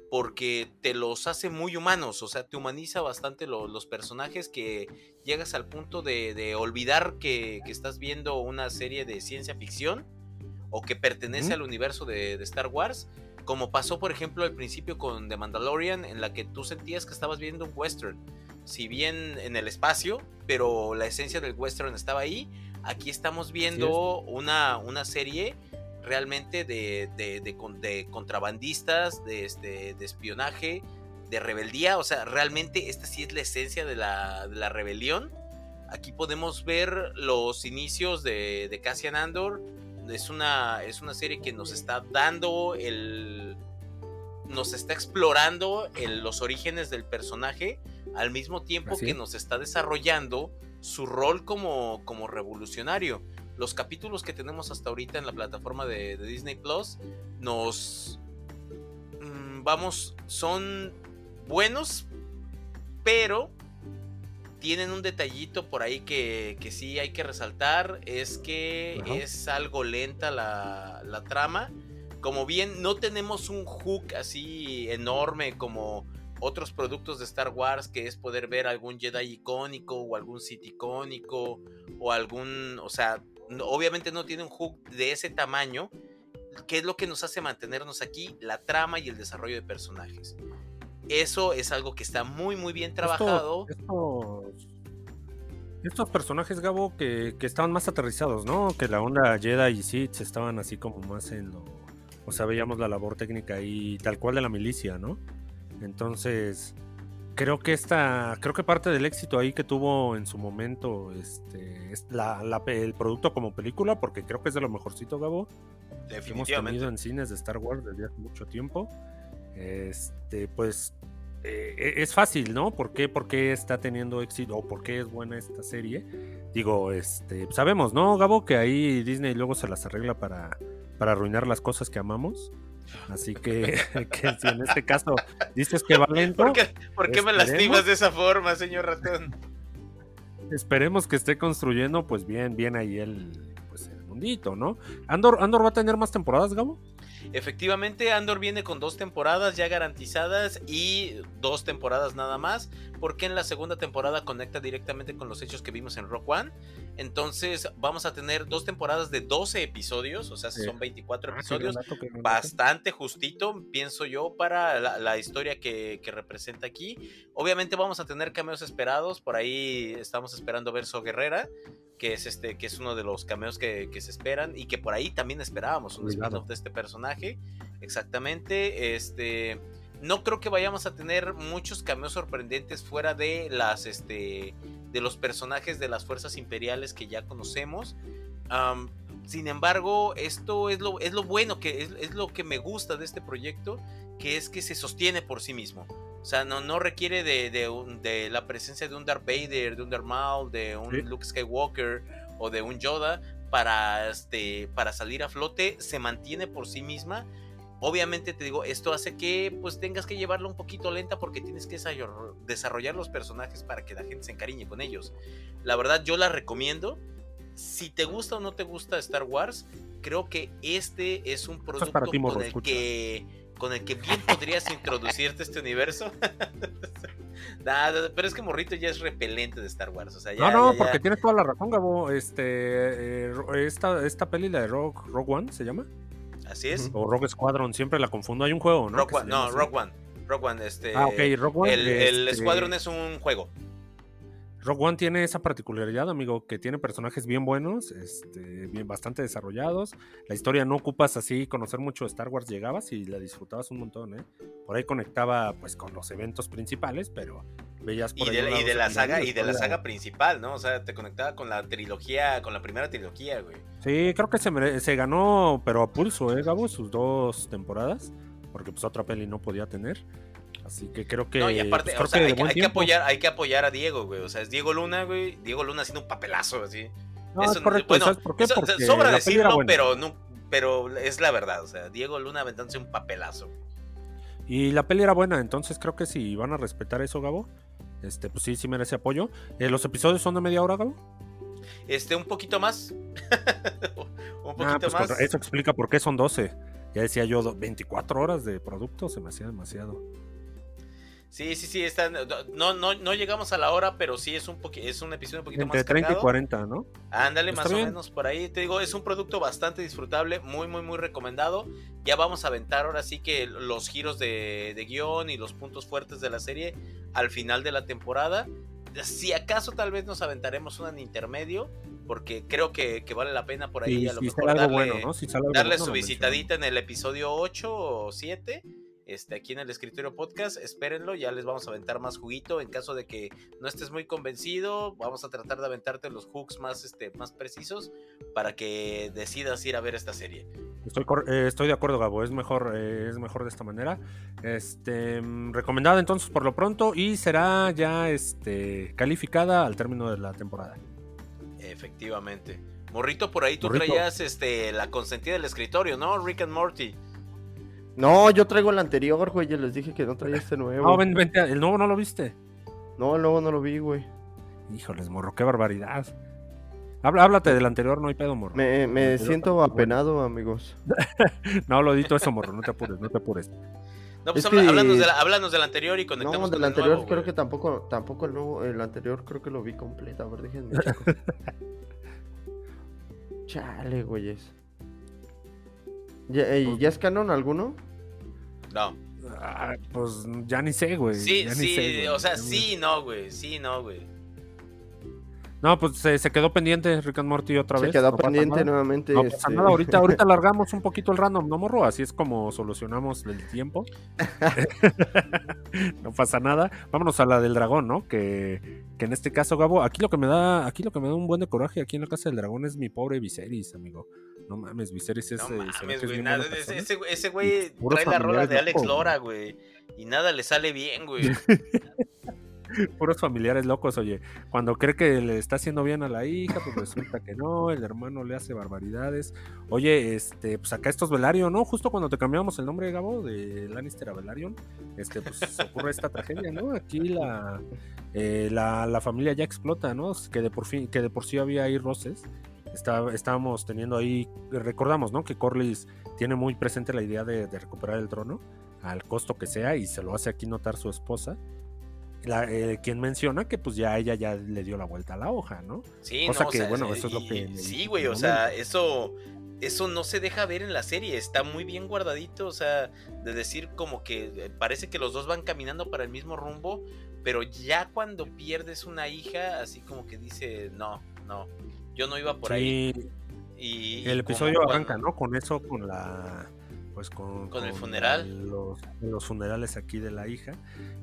porque te los hace muy humanos, o sea, te humaniza bastante los personajes que llegas al punto de, olvidar que, estás viendo una serie de ciencia ficción o que pertenece al universo de, de, Star Wars, como pasó por ejemplo al principio con The Mandalorian, en la que tú sentías que estabas viendo un western si bien en el espacio, pero la esencia del western estaba ahí. Aquí estamos viendo una, una serie realmente de, de, contrabandistas, de, este, de espionaje, de rebeldía. O sea, realmente esta sí es la esencia de la, de la rebelión. Aquí podemos ver los inicios de, de Cassian Andor. Es una, es una serie que nos está dando el. Nos está explorando los orígenes del personaje al mismo tiempo que nos está desarrollando su rol como, como revolucionario. Los capítulos que tenemos hasta ahorita en la plataforma de, Disney Plus nos... Mm, vamos, son buenos, pero tienen un detallito por ahí que, que sí hay que resaltar, es que es algo lenta la, la, trama. Como bien no tenemos un hook así enorme como otros productos de Star Wars, que es poder ver algún Jedi icónico o algún Sith icónico o algún, o sea, obviamente no tiene un hook de ese tamaño, que es lo que nos hace mantenernos aquí, la trama y el desarrollo de personajes. Eso es algo que está muy, muy bien trabajado. estos, personajes, Gabo, que, que, estaban más aterrizados, ¿no? Que la onda Jedi y Sith estaban así como más en lo... O sea, veíamos la labor técnica y tal cual de la milicia, ¿no? Entonces, creo que esta, creo que parte del éxito ahí que tuvo en su momento este, es la, el producto como película, porque creo que es de lo mejorcito, Gabo. Que hemos tenido en cines de Star Wars desde hace mucho tiempo. Este, pues eh, e, es fácil, ¿no? ¿Por qué, ¿Por qué está teniendo éxito o por qué es buena esta serie? Digo, este, sabemos, ¿no, Gabo? Que ahí Disney luego se las arregla para, para arruinar las cosas que amamos. Así [laughs] que, si en este caso dices que va lento. ¿Por qué, me lastimas de esa forma, señor ratón? Esperemos que esté construyendo, pues bien, bien ahí el, pues el mundito, ¿no? Andor, Andor va a tener más temporadas, Gabo. Efectivamente, Andor viene con dos temporadas ya garantizadas y dos temporadas nada más, porque en la segunda temporada conecta directamente con los hechos que vimos en Rock One. Entonces vamos a tener dos temporadas de 12 episodios, o sea, son 24 ah, episodios, bastante justito, pienso yo, para la, historia que, representa aquí. Obviamente vamos a tener cameos esperados, por ahí estamos esperando ver So Guerrera, que es este, que es uno de los cameos que, se esperan y que por ahí también esperábamos un spin-off de este personaje. Exactamente. Este. No creo que vayamos a tener muchos cameos sorprendentes fuera de las. Este. de los personajes de las fuerzas imperiales que ya conocemos. sin embargo, esto es lo, es lo bueno, que es, lo que me gusta de este proyecto, que es que se sostiene por sí mismo. O sea, no, no requiere de, de, la presencia de un Darth Vader, de un Darth Maul, de un Luke Skywalker o de un Yoda para, este, para salir a flote. Se mantiene por sí misma. Obviamente te digo, esto hace que pues tengas que llevarlo un poquito lenta porque tienes que desarrollar los personajes para que la gente se encariñe con ellos. La verdad yo la recomiendo. Si te gusta o no te gusta Star Wars, creo que este es un producto con el que con el que bien podrías [laughs] introducirte a este universo. [laughs] Pero es que Morrito ya es repelente de Star Wars. O sea, no, no, porque tienes toda la razón, Gabo. Este, eh, esta, esta peli, la de Rogue, Rogue One, ¿se llama? Así es. O Rogue Squadron, siempre la confundo. Hay un juego, ¿no? Rogue One, no, Rogue One. Rogue One, este. Ah, ok, Rogue One. El, el este Squadron es un juego. Rogue One tiene esa particularidad, amigo, que tiene personajes bien buenos, este, bien, bastante desarrollados. La historia no ocupas así conocer mucho de Star Wars, llegabas y la disfrutabas un montón, ¿eh? Por ahí conectaba pues con los eventos principales, pero veías por y de, y de la saga y de la saga principal, ¿no? O sea, te conectaba con la trilogía, con la primera trilogía, güey. Sí, creo que se, se ganó, pero a pulso, ¿eh, Gabo? Sus dos temporadas, porque pues otra peli no podía tener. Así que creo que. No, y aparte, pues, o sea, hay, que, apoyar, hay que apoyar a Diego, güey. O sea, es Diego Luna, güey. Diego Luna haciendo un papelazo, así. No, es correcto. Bueno, ¿sabes por qué? Porque sobra decirlo, pero, no, pero es la verdad. O sea, Diego Luna aventándose un papelazo. Y la peli era buena, entonces creo que si van a respetar eso, Gabo, este, pues sí, sí merece apoyo. Eh, ¿Los episodios son de media hora, Gabo? Este, un poquito más. [laughs] un ah, poquito pues más. Eso explica por qué son 12. Ya decía yo, 24 horas de producto se me hacía demasiado. Sí, sí, sí, está, no, no, no llegamos a la hora, pero sí es un, es un episodio un poquito Entre más 30 y 40, ¿no? Ándale, más o menos por ahí. Te digo, es un producto bastante disfrutable, muy, muy, muy recomendado. Ya vamos a aventar ahora sí que los giros de, de guion y los puntos fuertes de la serie al final de la temporada. Si acaso tal vez nos aventaremos un intermedio, porque creo que, vale la pena por ahí a lo mejor darle, darle su visitadita en el episodio 8 o 7 este, aquí en el escritorio podcast. Espérenlo, ya les vamos a aventar más juguito. En caso de que no estés muy convencido, vamos a tratar de aventarte los hooks más, este, más precisos para que decidas ir a ver esta serie. Estoy, eh, estoy de acuerdo, Gabo. Es mejor, eh, es mejor de esta manera. Este, mm, recomendada entonces por lo pronto y será ya este, calificada al término de la temporada. Efectivamente. Morrito, por ahí tú traías este, la consentida del escritorio, ¿no? Rick and Morty. No, yo traigo el anterior, güey. Ya les dije que no traía este nuevo. No, ven, vente. ¿El nuevo no lo viste? No, el nuevo no lo vi, güey. Híjoles, morro, qué barbaridad. Habla, háblate del anterior, no hay pedo, morro. Me, me siento apenado, amigos. [laughs] no, lo edito eso, morro, no te apures, no te apures. No, pues háblanos, del anterior y conectamos No, del anterior creo que tampoco, tampoco el nuevo, el anterior creo que lo vi completo. A ver, déjenme, [laughs] chicos. Chale, güeyes. ¿Ya, ¿Ya es canon alguno? No. Ah, pues ya ni sé, güey. Sí, sí, o sea, sí, no, güey. Sí, no, güey. No, pues se, quedó pendiente Rick and Morty otra vez. Se quedó pendiente nuevamente. No pasa este. nada, ahorita, ahorita [laughs] alargamos un poquito el random, ¿no, morro? Así es como solucionamos el tiempo. [laughs] no pasa nada. Vámonos a la del dragón, ¿no? Que, que, en este caso, Gabo, aquí lo que me da, aquí lo que me da un buen de coraje aquí en la casa del dragón es mi pobre Viserys, amigo. No mames, Viserys es. No mames, güey. ese, güey trae la rola de Alex Lora, güey. Y nada le sale bien, güey. [laughs] Puros familiares locos, oye. Cuando cree que le está haciendo bien a la hija, pues resulta que no, el hermano le hace barbaridades. Oye, este, pues acá estos Velaryon, ¿no? Justo cuando te cambiamos el nombre, Gabo, de Lannister a Velaryon, este, pues [laughs] ocurre esta tragedia, ¿no? Aquí la, eh, la, la, familia ya explota, ¿no? Que de por fin, que de por sí había ahí roces estábamos teniendo ahí, recordamos, ¿no? Que Corlys tiene muy presente la idea de, recuperar el trono al costo que sea y se lo hace aquí notar su esposa. La, eh, quien menciona que pues ya ella ya le dio la vuelta a la hoja, ¿no? Sí, no, que, bueno, eso es lo que... Sí, güey, o sea, eso, eso no se deja ver en la serie, está muy bien guardadito, o sea, de decir como que eh, parece que los dos van caminando para el mismo rumbo, pero ya cuando pierdes una hija, así como que dice, no, no, yo no iba por ahí. Y, el episodio arranca, ¿no? Con eso, con la. Pues con, con el funeral. Los, funerales aquí de la hija.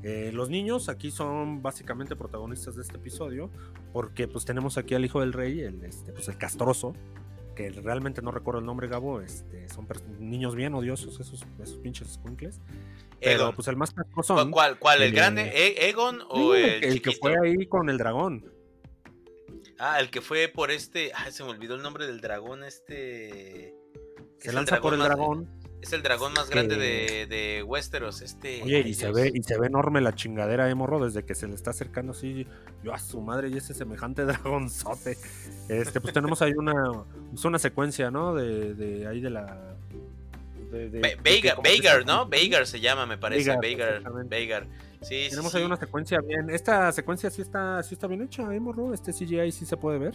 Eh, los niños aquí son básicamente protagonistas de este episodio. Porque pues tenemos aquí al hijo del rey, el, este, pues, el castroso. Que realmente no recuerdo el nombre, Gabo. Este, son niños bien odiosos, esos, esos pinches squinkles. Pero pues el más castroso. ¿Cuál? ¿Cuál? ¿El, grande? ¿E-, ¿Egon o el, el, el que fue ahí con el dragón? Ah, el que fue por este. Ah, se me olvidó el nombre del dragón. Este. Se lanza por el dragón. Es el dragón más grande de, de Westeros. Este. Oye, y se, ve, y se ve enorme la chingadera de morro desde que se le está acercando así. Yo a su madre y ese semejante [laughs] dragonzote. Este, pues tenemos ahí una. Es una secuencia, ¿no? De, de ahí de la. De, de, ¿no? Veigar se llama, me parece. Veigar. Tenemos ahí una secuencia bien. Esta secuencia sí está, sí está bien hecha, ¿eh, morro? Este CGI sí se puede ver.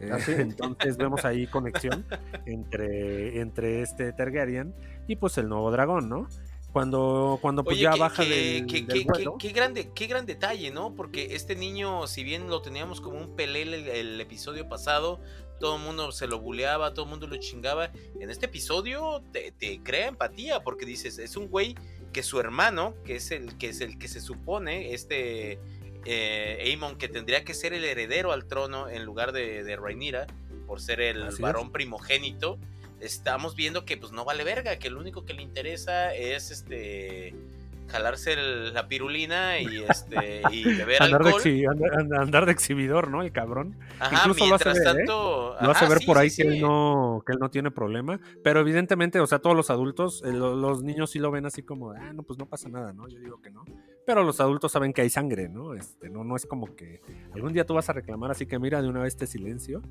Eh, ¿Ah, [laughs] entonces vemos ahí conexión entre, entre este Targaryen y pues el nuevo dragón, ¿no? Cuando, cuando pues ya baja del, qué, grande, qué gran detalle, ¿no? Porque este niño, si bien lo teníamos como un pelé el, episodio pasado, todo el mundo se lo buleaba, todo el mundo lo chingaba. En este episodio te, te, crea empatía porque dices, es un güey que su hermano, que es el que es el que se supone, este eh, Aemon, que tendría que ser el heredero al trono en lugar de, de Rhaenyra, por ser el varón primogénito, estamos viendo que pues no vale verga, que lo único que le interesa es este jalarse la pirulina y este y [laughs] beber andar alcohol. De andar, de exhibidor, ¿no? El cabrón. Ajá, Incluso lo hace ver, tanto, ¿eh? lo hace ver por ahí que él no que él no tiene problema, pero evidentemente, o sea, todos los adultos, eh, los niños sí lo ven así como, ah, no, pues no pasa nada, ¿no? Yo digo que no. Pero los adultos saben que hay sangre, ¿no? Este, no no es como que algún día tú vas a reclamar así que mira de una vez este silencio.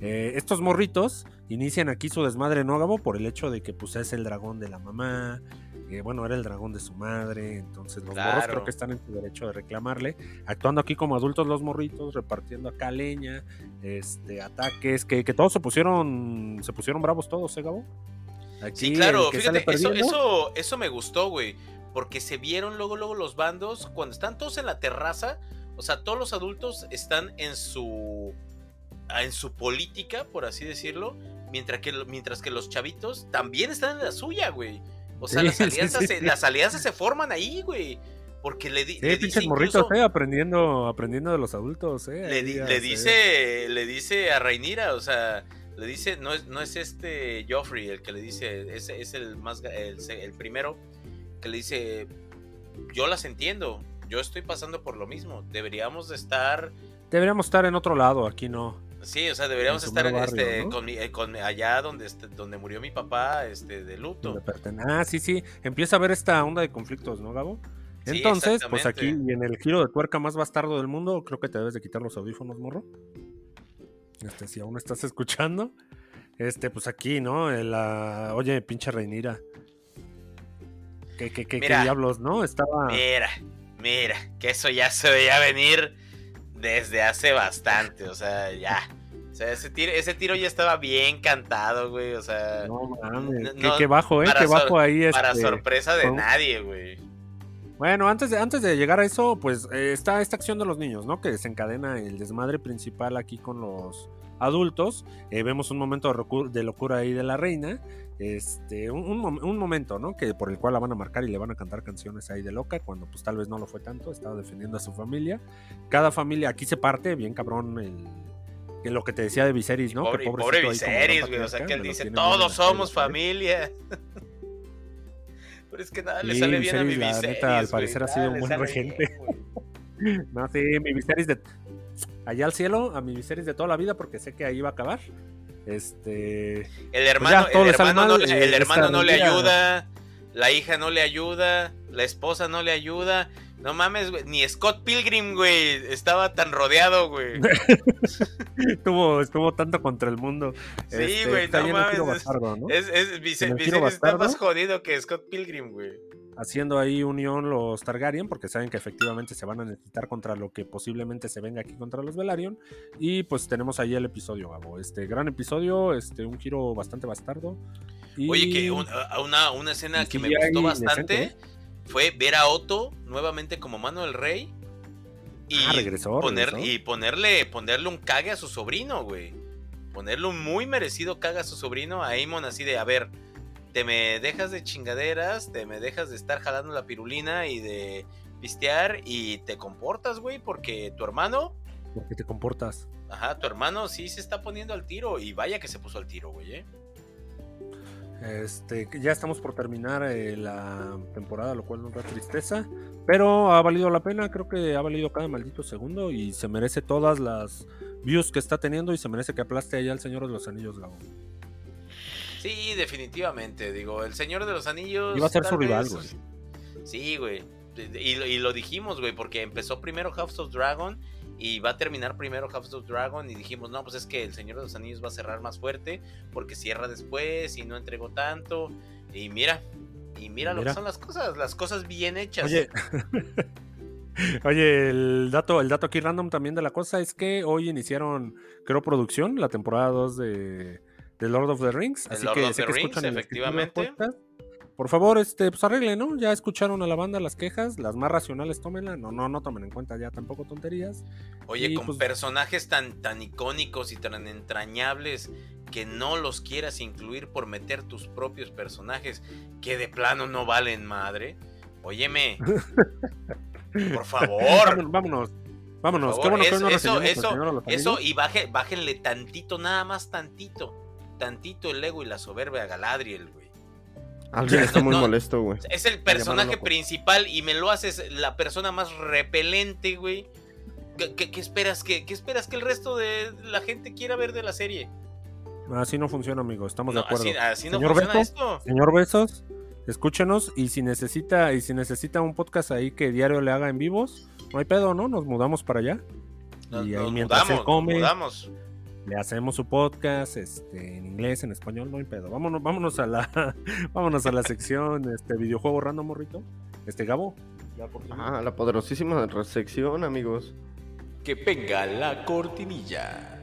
Eh, estos morritos inician aquí su desmadre nógamo por el hecho de que pues es el dragón de la mamá, que bueno, era el dragón de su madre, entonces los morros creo que están en su derecho de reclamarle, actuando aquí como adultos los morritos, repartiendo acá leña, este, ataques, que, todos se pusieron, se pusieron bravos todos, ¿eh, Gabo? Aquí sí, claro, fíjate, eso, eso, eso me gustó, güey, porque se vieron luego, luego los bandos, cuando están todos en la terraza, o sea, todos los adultos están en su en su política, por así decirlo, mientras que, mientras que los chavitos también están en la suya, güey. O sea, las, [laughs] alianzas se, las alianzas se forman ahí, güey. Porque le, di, le dice morritos, eh, aprendiendo, aprendiendo de los adultos, eh. Le, le dice, le dice a Rainira, o sea, le dice, no es, no es este Joffrey el que le dice, es, es el más, el, el primero, que le dice, yo las entiendo, yo estoy pasando por lo mismo, deberíamos de estar... Deberíamos estar en otro lado, aquí no. Sí, o sea, deberíamos estar este, eh, con, allá donde, este, donde murió mi papá este, de luto. Ah, sí, sí. Empieza a haber esta onda de conflictos, ¿no, Gabo? Entonces, pues aquí en el giro de tuerca más bastardo del mundo, creo que te debes de quitar los audífonos, morro. Este, si aún estás escuchando. Este, pues aquí, ¿no? La... Oye, pinche Reinira. ¿Qué, qué, qué, qué diablos, no? Estaba. Mira, mira, que eso ya se veía venir desde hace bastante, o sea, ya. O sea, ese tiro, ese tiro ya estaba bien cantado, güey. O sea. No mames. qué, bajo, ¿eh? Qué bajo ahí. Para este, sorpresa de nadie, güey. Bueno, antes de, antes de llegar a eso, pues eh, está esta acción de los niños, ¿no? Que desencadena el desmadre principal aquí con los adultos. Eh, vemos un momento de, locura ahí de la reina este, un, momento, ¿no? Que por el cual la van a marcar y le van a cantar canciones ahí de loca, cuando pues tal vez no lo fue tanto, estaba defendiendo a su familia. Cada familia, aquí se parte, bien cabrón, el, lo que te decía de Viserys, ¿no? Pobre, pobre Viserys, güey, o sea, que él dice, todos somos familia. [laughs] Pero es que nada le sale bien a mi Viserys, al parecer ha sido un buen regente. [laughs] no, sí, mi Viserys de... Allá al cielo, a mi Viserys de toda la vida, porque sé que ahí va a acabar. Este. El pues hermano, el hermano, no, el hermano no le ayuda, la hija no le ayuda, la esposa no le ayuda. No mames, güey. Ni Scott Pilgrim, güey. Estaba tan rodeado, güey. [laughs] estuvo, estuvo tanto contra el mundo. Sí, este, güey, no mames. Es, es, está más jodido que Scott Pilgrim, güey haciendo ahí unión los Targaryen, porque saben que efectivamente se van a necesitar contra lo que posiblemente se venga aquí contra los Velaryon. Y pues tenemos ahí el episodio, Gabo. Este gran episodio, este, un giro bastante bastardo. Oye, que una, una, escena que me gustó bastante fue ver a Otto nuevamente como mano del rey. Y, ah, regresó, poner, y ponerle, ponerle un cague a su sobrino, güey. Ponerle un muy merecido cague a su sobrino, a Aemon así de, a ver, te me dejas de chingaderas, te me dejas de estar jalando la pirulina y de pistear y te comportas, güey, porque tu hermano... Porque te comportas. Ajá, tu hermano sí se está poniendo al tiro y vaya que se puso al tiro, güey, ¿eh? Este, ya estamos por terminar eh, la temporada, lo cual nos da tristeza, pero ha valido la pena, creo que ha valido cada maldito segundo y se merece todas las views que está teniendo y se merece que aplaste allá al Señor de los Anillos, Gabo. Sí, definitivamente. Digo, el Señor de los Anillos. Iba a ser su rival, güey. Sí, güey. Y, lo dijimos, güey, porque empezó primero House of Dragon y va a terminar primero House of Dragon y dijimos, no, pues es que el Señor de los Anillos va a cerrar más fuerte porque cierra después y no entregó tanto. Y mira, y mira, lo que son las cosas, las cosas bien hechas. Oye. [laughs] Oye, el dato, el dato aquí random también de la cosa es que hoy iniciaron, creo, producción, la temporada 2 de, de Lord of the Rings. Así que sé que escuchan efectivamente. por favor, este, pues arreglen, ¿no? Ya escucharon a la banda las quejas, las más racionales tómenla, no, no, no tomen en cuenta ya tampoco tonterías. Oye, con pues personajes tan, tan icónicos y tan entrañables que no los quieras incluir por meter tus propios personajes que de plano no valen madre. Óyeme, [laughs] por favor. vámonos. Vámonos, qué bueno que no eso, eso, eso, y baje, bájenle tantito, nada más tantito, tantito el ego y la soberbia a Galadriel, güey. Alguien está muy [laughs] molesto, güey. Es el personaje principal y me lo haces la persona más repelente, güey. ¿Qué, esperas que, qué esperas que el resto de la gente quiera ver de la serie? Así no funciona, amigo. Estamos de acuerdo. Así, no funciona esto. Señor Besos, escúchenos y si necesita y si necesita un podcast ahí que diario le haga en vivos, no hay pedo, ¿no? Nos mudamos para allá. y ahí mientras se come, le hacemos su podcast este, en inglés, en español, no hay pedo. Vámonos, vámonos a la [laughs] vámonos a la sección este videojuego random morrito. Este Gabo. Ah, la poderosísima sección, amigos. Que venga la cortinilla.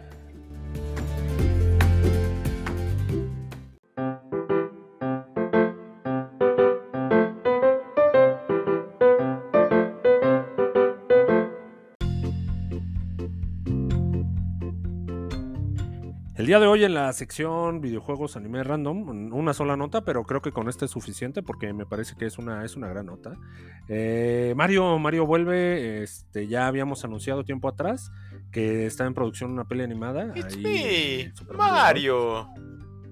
Día de hoy en la sección videojuegos anime random, una sola nota, pero creo que con esta es suficiente porque me parece que es una, es una gran nota. Eh, Mario, Mario vuelve, este, ya habíamos anunciado tiempo atrás que está en producción una peli animada. It's me, Mario.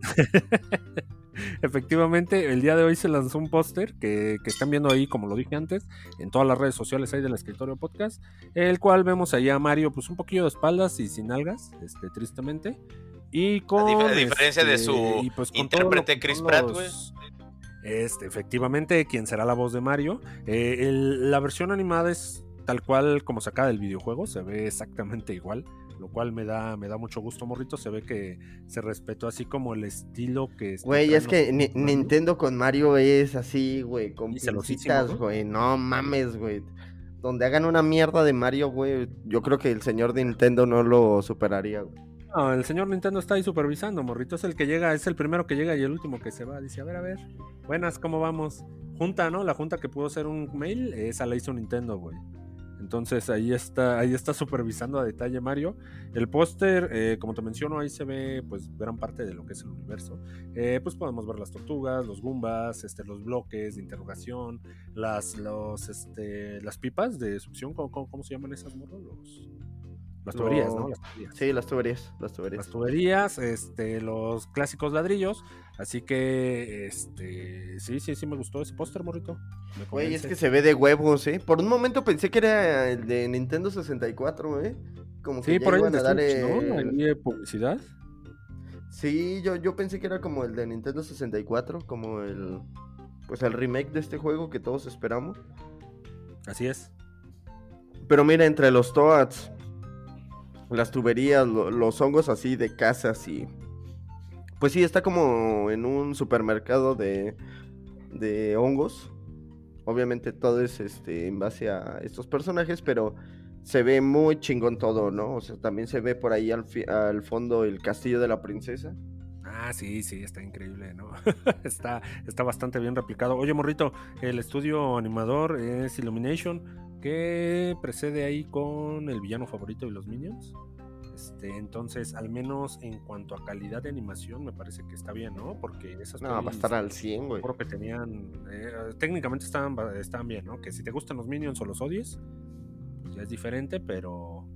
[laughs] Efectivamente, el día de hoy se lanzó un póster que, que, están viendo ahí, como lo dije antes, en todas las redes sociales ahí del escritorio podcast, el cual vemos ahí a Mario pues un poquillo de espaldas y sin algas, este, tristemente. Y con. A, diferencia de su este, pues, intérprete Chris Pratt, Este, efectivamente, quien será la voz de Mario. Eh, la versión animada es tal cual como sacada del videojuego, se ve exactamente igual, lo cual me da, me da mucho gusto, morrito. Se ve que se respetó así como el estilo que. Güey, es que Nintendo con Mario es así, güey, con pincitas, güey. ¿no? mames, güey. Donde hagan una mierda de Mario, güey, yo creo que el señor de Nintendo no lo superaría, güey. El señor Nintendo está ahí supervisando, morrito. Es el que llega, es el primero que llega y el último que se va. Dice, a ver, a ver. Buenas, ¿cómo vamos? Junta, ¿no? La junta que pudo ser un mail, esa la hizo Nintendo, güey. Entonces ahí está, ahí está supervisando a detalle Mario. El póster, eh, como te menciono, ahí se ve pues gran parte de lo que es el universo. Eh, pues podemos ver las tortugas, los Goombas, este, los bloques de interrogación, las, los, este, las pipas de succión, ¿cómo, cómo, se llaman esas morros? Los las tuberías, ¿no? Las tuberías. Sí, las tuberías, las tuberías. Las tuberías, este, los clásicos ladrillos. Así que, este, sí, sí, sí me gustó ese póster, morrito. Güey, es que se ve de huevos, ¿eh? Por un momento pensé que era el de Nintendo 64, ¿eh? Como que sí, por ahí iban a dar ¿no? publicidad. Sí, yo, yo pensé que era como el de Nintendo 64, como el, pues el remake de este juego que todos esperamos. Así es. Pero mira, entre los Toads, las tuberías, los hongos así de casas y... Pues sí, está como en un supermercado de, de hongos. Obviamente todo es este, en base a estos personajes, pero se ve muy chingón todo, ¿no? O sea, también se ve por ahí al, al fondo el castillo de la princesa. Ah, sí, sí, está increíble, ¿no? [laughs] está, está bastante bien replicado. Oye, morrito, el estudio animador es Illumination. ¿Qué precede ahí con el villano favorito de los Minions? Este, entonces, al menos en cuanto a calidad de animación, me parece que está bien, ¿no? Porque esas No, va a estar al 100, güey. Que tenían. Eh, técnicamente estaban, estaban bien, ¿no? Que si te gustan los Minions o los odies, pues ya es diferente, pero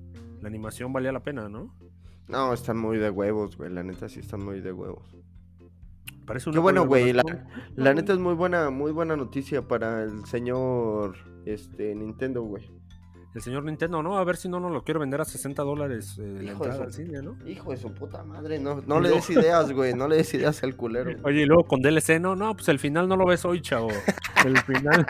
la animación valía la pena, ¿no? No, están muy de huevos, güey. La neta sí están muy de huevos. Parece Qué bueno, güey. La, la, neta es muy buena, muy buena noticia para el señor este, Nintendo, güey. El señor Nintendo, ¿no? A ver si no nos lo quiero vender a 60 dólares eh, la entrada al cine, ¿no? Hijo de su puta madre, no, no le des ideas, güey, no le des ideas al culero. [laughs] Oye, y luego con DLC, no, no, pues el final no lo ves hoy, chavo. El final,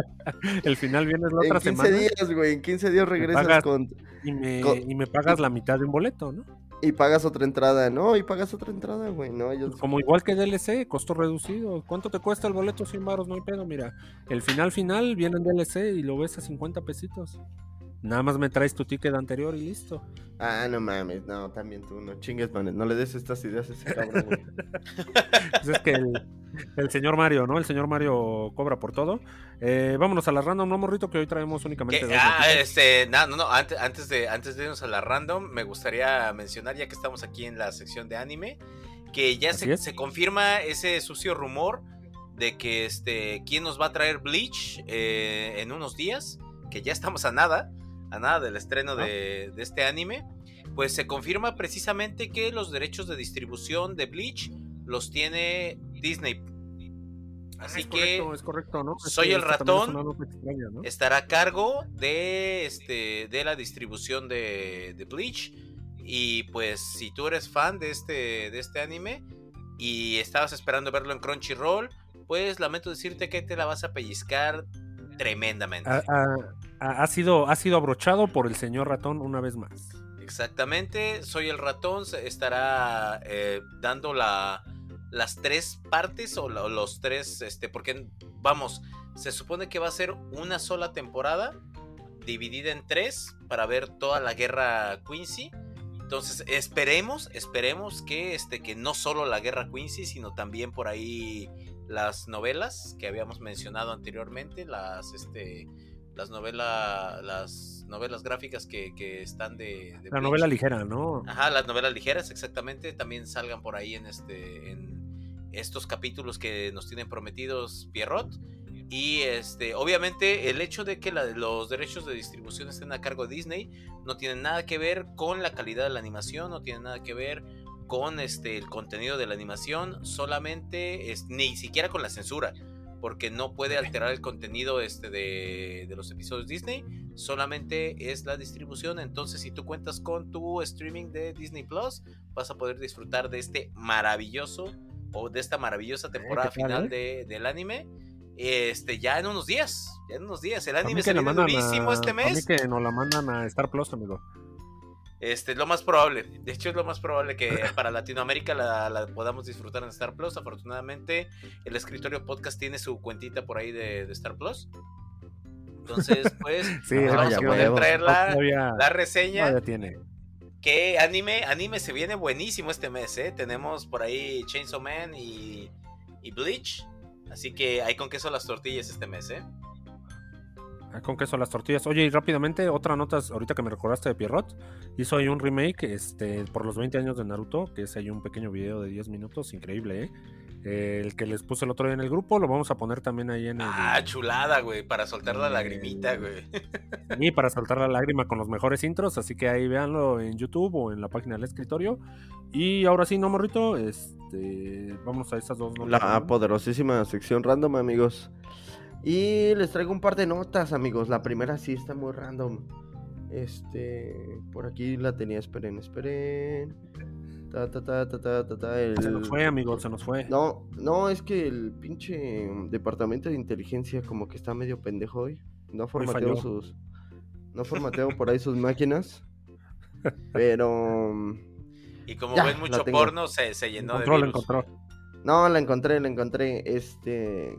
[laughs] el final viene la otra semana. En 15 días, güey, en 15 días regresas con y me, y me pagas la mitad de un boleto, ¿no? Y pagas otra entrada, ¿no? Y pagas otra entrada, güey, ¿no? Como igual que DLC, costo reducido. ¿Cuánto te cuesta el boleto? 100 baros, no hay pedo, mira. El final final viene en DLC y lo ves a 50 pesitos. Nada más me traes tu ticket anterior y listo. Ah, no mames, no, también tú no chingues, man, no le des estas ideas a ese cabrón, güey. [laughs] pues es que El señor Mario, ¿no? El señor Mario cobra por todo. Eh, vámonos a la random, ¿no, morrito? Que hoy traemos únicamente dos. Ah, este, no, no, no. Antes, antes, de, antes de irnos a la random, me gustaría mencionar, ya que estamos aquí en la sección de anime, que ya se, se, confirma ese sucio rumor de que este, quién nos va a traer Bleach eh, en unos días, que ya estamos a nada, a nada del estreno de, de este anime. Pues se confirma precisamente que los derechos de distribución de Bleach los tiene Disney Así que es correcto, ¿no? Soy el ratón. Estará a cargo de este de la distribución de, de, Bleach. Y pues si tú eres fan de este, de este anime y estabas esperando verlo en Crunchyroll, pues lamento decirte que te la vas a pellizcar tremendamente. Ha, sido, ha sido abrochado por el señor ratón una vez más. Exactamente, soy el ratón, estará eh, dando la, las tres partes o, los tres, este, porque vamos, se supone que va a ser una sola temporada dividida en tres para ver toda la guerra Quincy. Entonces esperemos, esperemos que, este, que no solo la guerra Quincy, sino también por ahí las novelas que habíamos mencionado anteriormente, las, este, las novelas, las novelas gráficas que, están de, la novela ligera, ¿no? Ajá, las novelas ligeras, exactamente, también salgan por ahí en este, en estos capítulos que nos tienen prometidos Pierrot. Y este, obviamente el hecho de que los derechos de distribución estén a cargo de Disney no tiene nada que ver con la calidad de la animación, no tiene nada que ver con este, el contenido de la animación, solamente es, ni siquiera con la censura, porque no puede alterar el contenido este, de, de los episodios Disney, solamente es la distribución. Entonces, si tú cuentas con tu streaming de Disney Plus, vas a poder disfrutar de este maravilloso o de esta maravillosa temporada final eh? del anime. Este, ya en unos días, ya en unos días. El anime se viene durísimo este mes. que nos la mandan a Star Plus, amigo. Este, es lo más probable. De hecho, es lo más probable que [laughs] para Latinoamérica la, podamos disfrutar en Star Plus. Afortunadamente, el escritorio podcast tiene su cuentita por ahí de, Star Plus. Entonces, [laughs] pues, vamos a poder traer la, reseña. tiene que anime, anime se viene buenísimo este mes, ¿eh? Tenemos por ahí Chainsaw Man y, y Bleach. Así que hay con queso las tortillas este mes, ¿eh? Con queso las tortillas. Oye, y rápidamente, otra nota, ahorita que me recordaste de Pierrot, hizo ahí un remake este, por los 20 años de Naruto, que es ahí un pequeño video de 10 minutos, increíble, ¿eh? el que les puse el otro día en el grupo, lo vamos a poner también ahí en el. Ah, chulada, güey, para soltar la lagrimita, güey. [laughs] Y para soltar la lágrima con los mejores intros, así que ahí véanlo en YouTube o en la página del escritorio. Y ahora sí, no, morrito, este, vamos a estas dos notas. La poderosísima sección random, amigos. Y les traigo un par de notas, amigos. La primera sí está muy random. Este, por aquí la tenía, esperen, esperen. Se nos fue, amigo, se nos fue. No, no, es que el pinche departamento de inteligencia como que está medio pendejo hoy. No ha formateado sus. No ha formateado por ahí sus máquinas. Pero. Y como ven mucho porno, se, se llenó de virus. encontró. No, la encontré, la encontré. Este.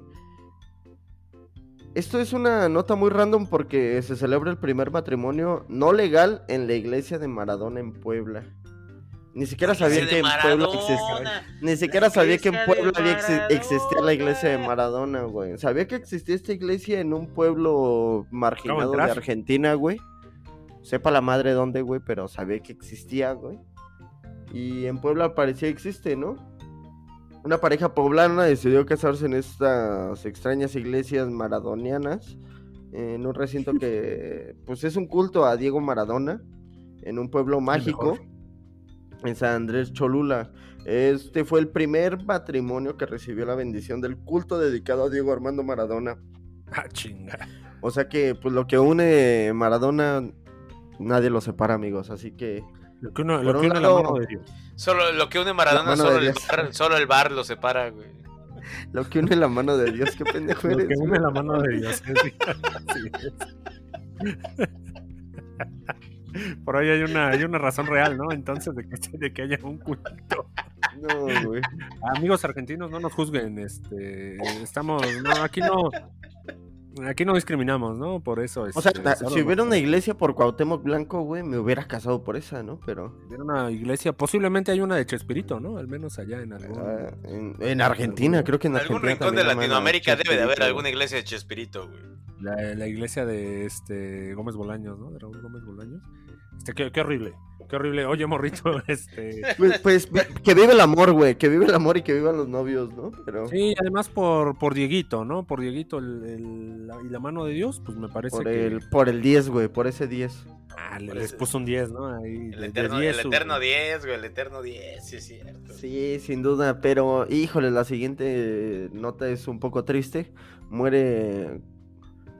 Esto es una nota muy random porque se celebra el primer matrimonio no legal en la iglesia de Maradona en Puebla. Ni siquiera sabía que en Puebla existía. Ni siquiera sabía que en Puebla existía la iglesia de Maradona, güey. Sabía que existía esta iglesia en un pueblo marginado de Argentina, güey. Sepa la madre dónde, güey, pero sabía que existía, güey. Y en Puebla parecía existe, ¿no? Una pareja poblana decidió casarse en estas extrañas iglesias maradonianas. En un recinto que, [laughs] pues, es un culto a Diego Maradona. En un pueblo mágico en San Andrés Cholula. Este fue el primer matrimonio que recibió la bendición del culto dedicado a Diego Armando Maradona. Ah, chinga. O sea que, pues lo que une Maradona, nadie lo separa, amigos. Así que. Lo que, une, lo que une la mano de Dios. Solo lo que une Maradona, solo el, bar, solo el, bar, lo separa, güey. Lo que une la mano de Dios, qué pendejo eres. Lo que une la mano de Dios. [laughs] Por ahí hay una, hay una razón real, ¿no? Entonces, de que, de que haya un culto. No, güey. Amigos argentinos, no nos juzguen. Este, estamos, no, aquí no. Aquí no discriminamos, ¿no? Por eso. o sea, este, si hubiera una iglesia por Cuauhtémoc Blanco, güey, me hubiera casado por esa, ¿no? Pero. Hubiera una iglesia, posiblemente hay una de Chespirito, ¿no? Al menos allá en algún. Ah, en, Argentina, creo que en Argentina. algún rincón de Latinoamérica debe de haber alguna iglesia de Chespirito, güey. La, iglesia de este Gómez Bolaños, ¿no? De Raúl Gómez Bolaños. Este, qué, qué horrible. Qué horrible. Oye, morrito, [laughs] este. Pues, pues que vive el amor, güey. Que vive el amor y que vivan los novios, ¿no? Pero... Sí, además por, por Dieguito, ¿no? Por Dieguito el, y la mano de Dios, pues me parece por que. El, por el 10, güey, por ese 10. Ah, les puso un 10, ¿no? Ahí, el, eterno, 10, el eterno 10, güey, el eterno 10, sí es cierto. Sí, sin duda, pero híjole, la siguiente nota es un poco triste. Muere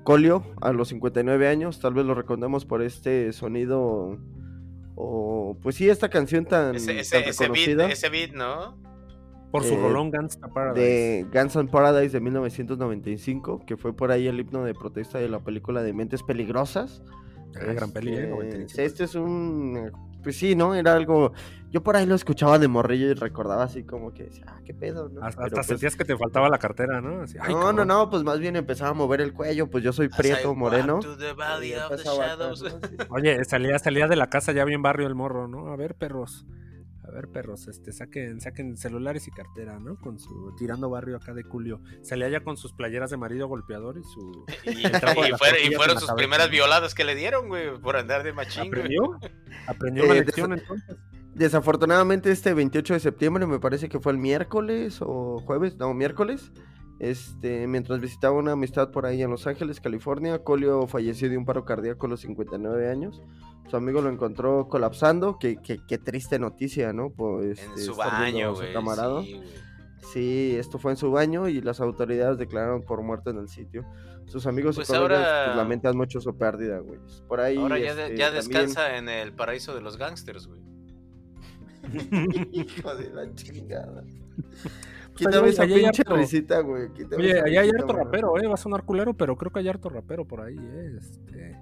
Colio a los 59 años, tal vez lo recordemos por este sonido o pues sí, esta canción tan, ese, reconocida. Ese beat, ¿no? Por su eh, rolón Guns Paradise. De Guns N' Paradise de 1995, que fue por ahí el himno de protesta de la película de Mentes Peligrosas. Ah, gran película. Este, este es un pues sí, ¿no? Era algo. Yo por ahí lo escuchaba de morrillo y recordaba así como que decía, ah, qué pedo, ¿no? Hasta, pues sentías que te faltaba la cartera, ¿no? no, no, no, pues más bien empezaba a mover el cuello, pues yo soy prieto, moreno. Oye, salía, salía de la casa ya bien barrio el morro, ¿no? A ver, perros. A ver, perros, este, saquen, saquen celulares y cartera, ¿no? Con su tirando barrio acá de Julio. Salía ya con sus playeras de marido golpeador y su. [laughs] Y, fueron, sus primeras violadas que le dieron, güey, por andar de machín. ¿Aprendió? ¿Aprendió la eh, lección entonces? Desafortunadamente, este 28 de septiembre, me parece que fue el miércoles o jueves, no, miércoles. Este, mientras visitaba una amistad por ahí en Los Ángeles, California, Colio falleció de un paro cardíaco a los 59 años. Su amigo lo encontró colapsando. Qué, qué, triste noticia, ¿no? Pues, en su baño, güey. Sí, esto fue en su baño y las autoridades declararon por muerte en el sitio. Sus amigos y pues colegas pues, ahora... lamentan mucho su pérdida, güey. Por ahí. Ahora ya, este, ya descansa en el paraíso de los gangsters, güey. [laughs] [laughs] Hijo de la chingada. Quítame esa pinche risita, güey. Oye, allá hay harto rapero, eh. Va a sonar culero, pero creo que hay harto rapero por ahí, eh. Este...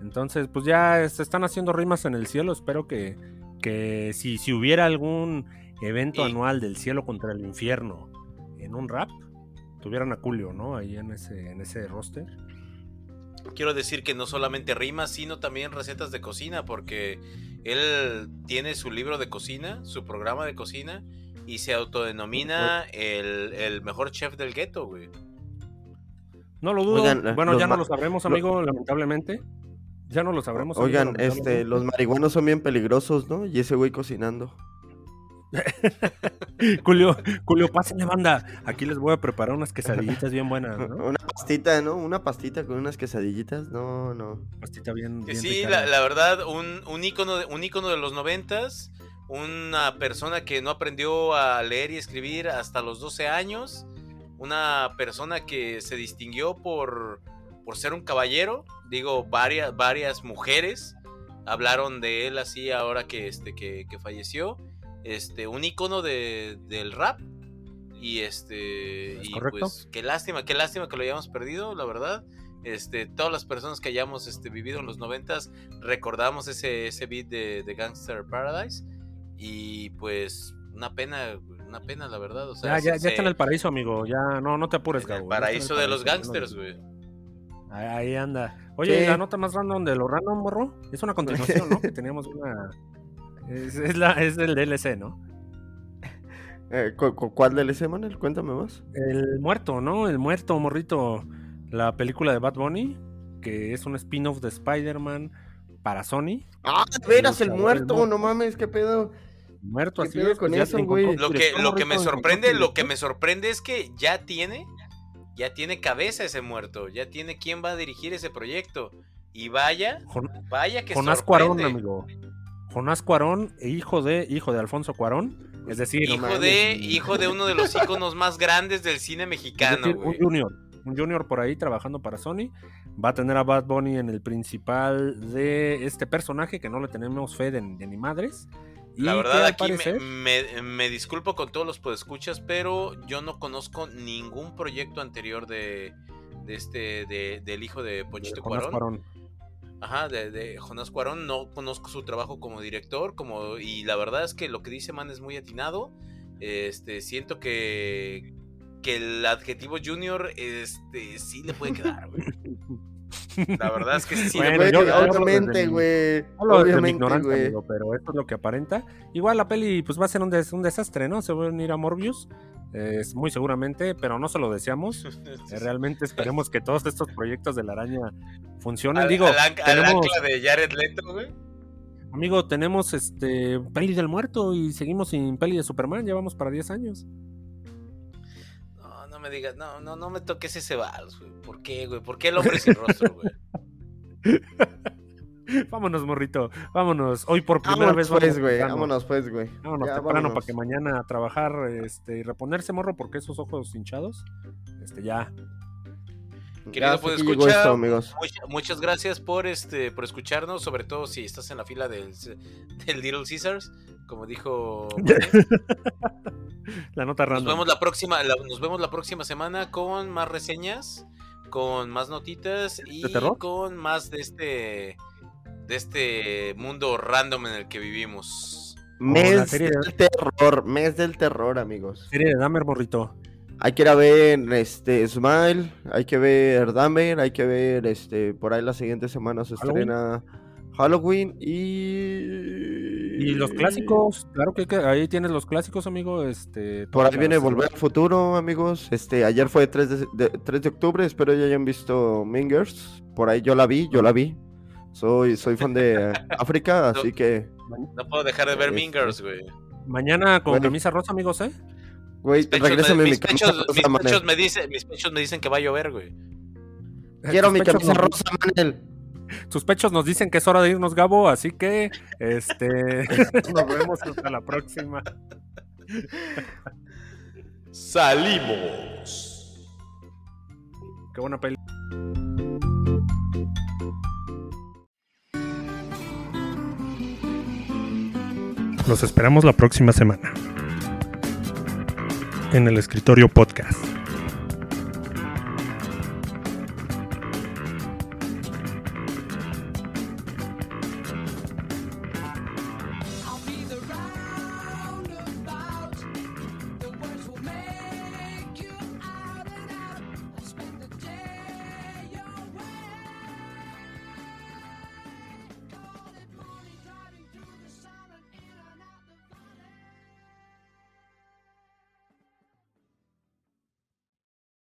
Entonces, pues ya se están haciendo rimas en el cielo. Espero que, que si, si hubiera algún evento anual del cielo contra el infierno en un rap, tuvieran a Julio, ¿no? Ahí en ese, en ese roster. Quiero decir que no solamente rimas, sino también recetas de cocina, porque él tiene su libro de cocina, su programa de cocina, y se autodenomina el, el mejor chef del gueto, güey. No lo dudo. bueno, ya no lo sabremos, amigo, lamentablemente. Ya no lo sabremos. Oigan, este, los marihuanos son bien peligrosos, ¿no? Y ese güey cocinando. [laughs] Julio, Julio, pásenle banda. Aquí les voy a preparar unas quesadillitas bien buenas, ¿no? [laughs] Una pastita, ¿no? Una pastita con unas quesadillitas. No, no. Pastita bien. sí, la, verdad, un, un ícono de, un ícono de los noventas. Una persona que no aprendió a leer y escribir hasta los 12 años. Una persona que se distinguió por por ser un caballero. Digo, varias, varias mujeres hablaron de él así ahora que, este, que, falleció. Este, un icono de, del rap. Y este. y pues, qué lástima, qué lástima que lo hayamos perdido, la verdad. Este, todas las personas que hayamos este, vivido en los noventas recordamos ese, ese beat de, Gangster Paradise. Y pues, una pena, una pena, la verdad. O sea, ya, ya, está en el paraíso, amigo. Ya, no, no te apures, Gabo. paraíso de los gangsters, güey. Ahí anda. Oye, la nota más random de lo random, morro, es una continuación, ¿no? que [laughs] teníamos una. Es, la, es del DLC, ¿no? Eh, ¿Cuál DLC, Manuel? Cuéntame más. El muerto, ¿no? El muerto, morrito. La película de Bad Bunny, que es un spin-off de Spider-Man para Sony. Ah, de veras, el muerto, no mames, qué pedo. Muerto, así es, con eso, güey. Lo que, lo que me sorprende, lo que me sorprende es que ya tiene ya tiene cabeza ese muerto, ya tiene quién va a dirigir ese proyecto. Y vaya, vaya que Jonás Cuarón, amigo. Jonás Cuarón, hijo de, hijo de Alfonso Cuarón. Es decir, hijo de, hijo de uno de los íconos más grandes del cine mexicano. un junior, un junior por ahí trabajando para Sony. Va a tener a Bad Bunny en el principal de este personaje que no le tenemos fe de ni madres. La verdad, aquí me, disculpo con todos los podescuchas, pero yo no conozco ningún proyecto anterior de, este del hijo de Ponchito Cuarón. Ajá, de, Jonás Cuarón. No conozco su trabajo como director, como y la verdad es que lo que dice Man es muy atinado. Este, siento que que el adjetivo junior este, sí le puede quedar, güey. [laughs] La verdad es que sí. obviamente, güey. Obviamente, güey. Pero esto es lo que aparenta. Igual la peli pues va a ser un, un desastre, ¿no? Se va a unir a Morbius. Es muy seguramente, pero no se lo deseamos. [laughs] Eh, realmente esperemos que todos estos proyectos de la araña funcionen. Digo, al, tenemos... de Jared Leto, güey. Amigo, tenemos este peli del muerto y seguimos sin peli de Superman, ya vamos para 10 años. Me digas, no, no, no me toques ese vals, güey. ¿Por qué, güey? ¿Por qué el hombre sin rostro, güey? [laughs] vámonos, morrito. Vámonos. Hoy por primera vez pues, güey. Vámonos, pues, güey. Vámonos temprano para que mañana a trabajar este, y reponerse, morro, porque esos ojos hinchados, este, ya. Querido, pues escuchar, amigos. Muchas, gracias por este por escucharnos, sobre todo si estás en la fila del, del Little Caesars, como dijo. [laughs] la nota random. Nos vemos la próxima, nos vemos la próxima semana con más reseñas, con más notitas y con más de este de este mundo random en el que vivimos. Mes del terror, mes del terror, amigos. Serie de Dahmer, morrito. Hay que ir a ver este Smile, hay que ver Dahmer, hay que ver este por ahí las siguientes semanas se estrena Halloween y y los clásicos, claro que, ahí tienes los clásicos, amigo. Este, por ahí viene Volver al Futuro, amigos. Este, ayer fue 3 de, 3 de octubre, espero ya hayan visto Mingers. Por ahí yo la vi, yo la vi. Soy, soy fan de [laughs] África, así que. No puedo dejar de ver este, Mingers, güey. Mañana con camisa rosa, amigos, ¿eh? Güey, regrésame mis, pechos, mis, pechos me dicen, mis pechos me dicen que va a llover, güey. Quiero mi camisa rosa, Manel. Sus pechos nos dicen que es hora de irnos, Gabo, así que este [laughs] nos vemos hasta la próxima. Salimos. Qué buena peli. Los esperamos la próxima semana en el escritorio podcast.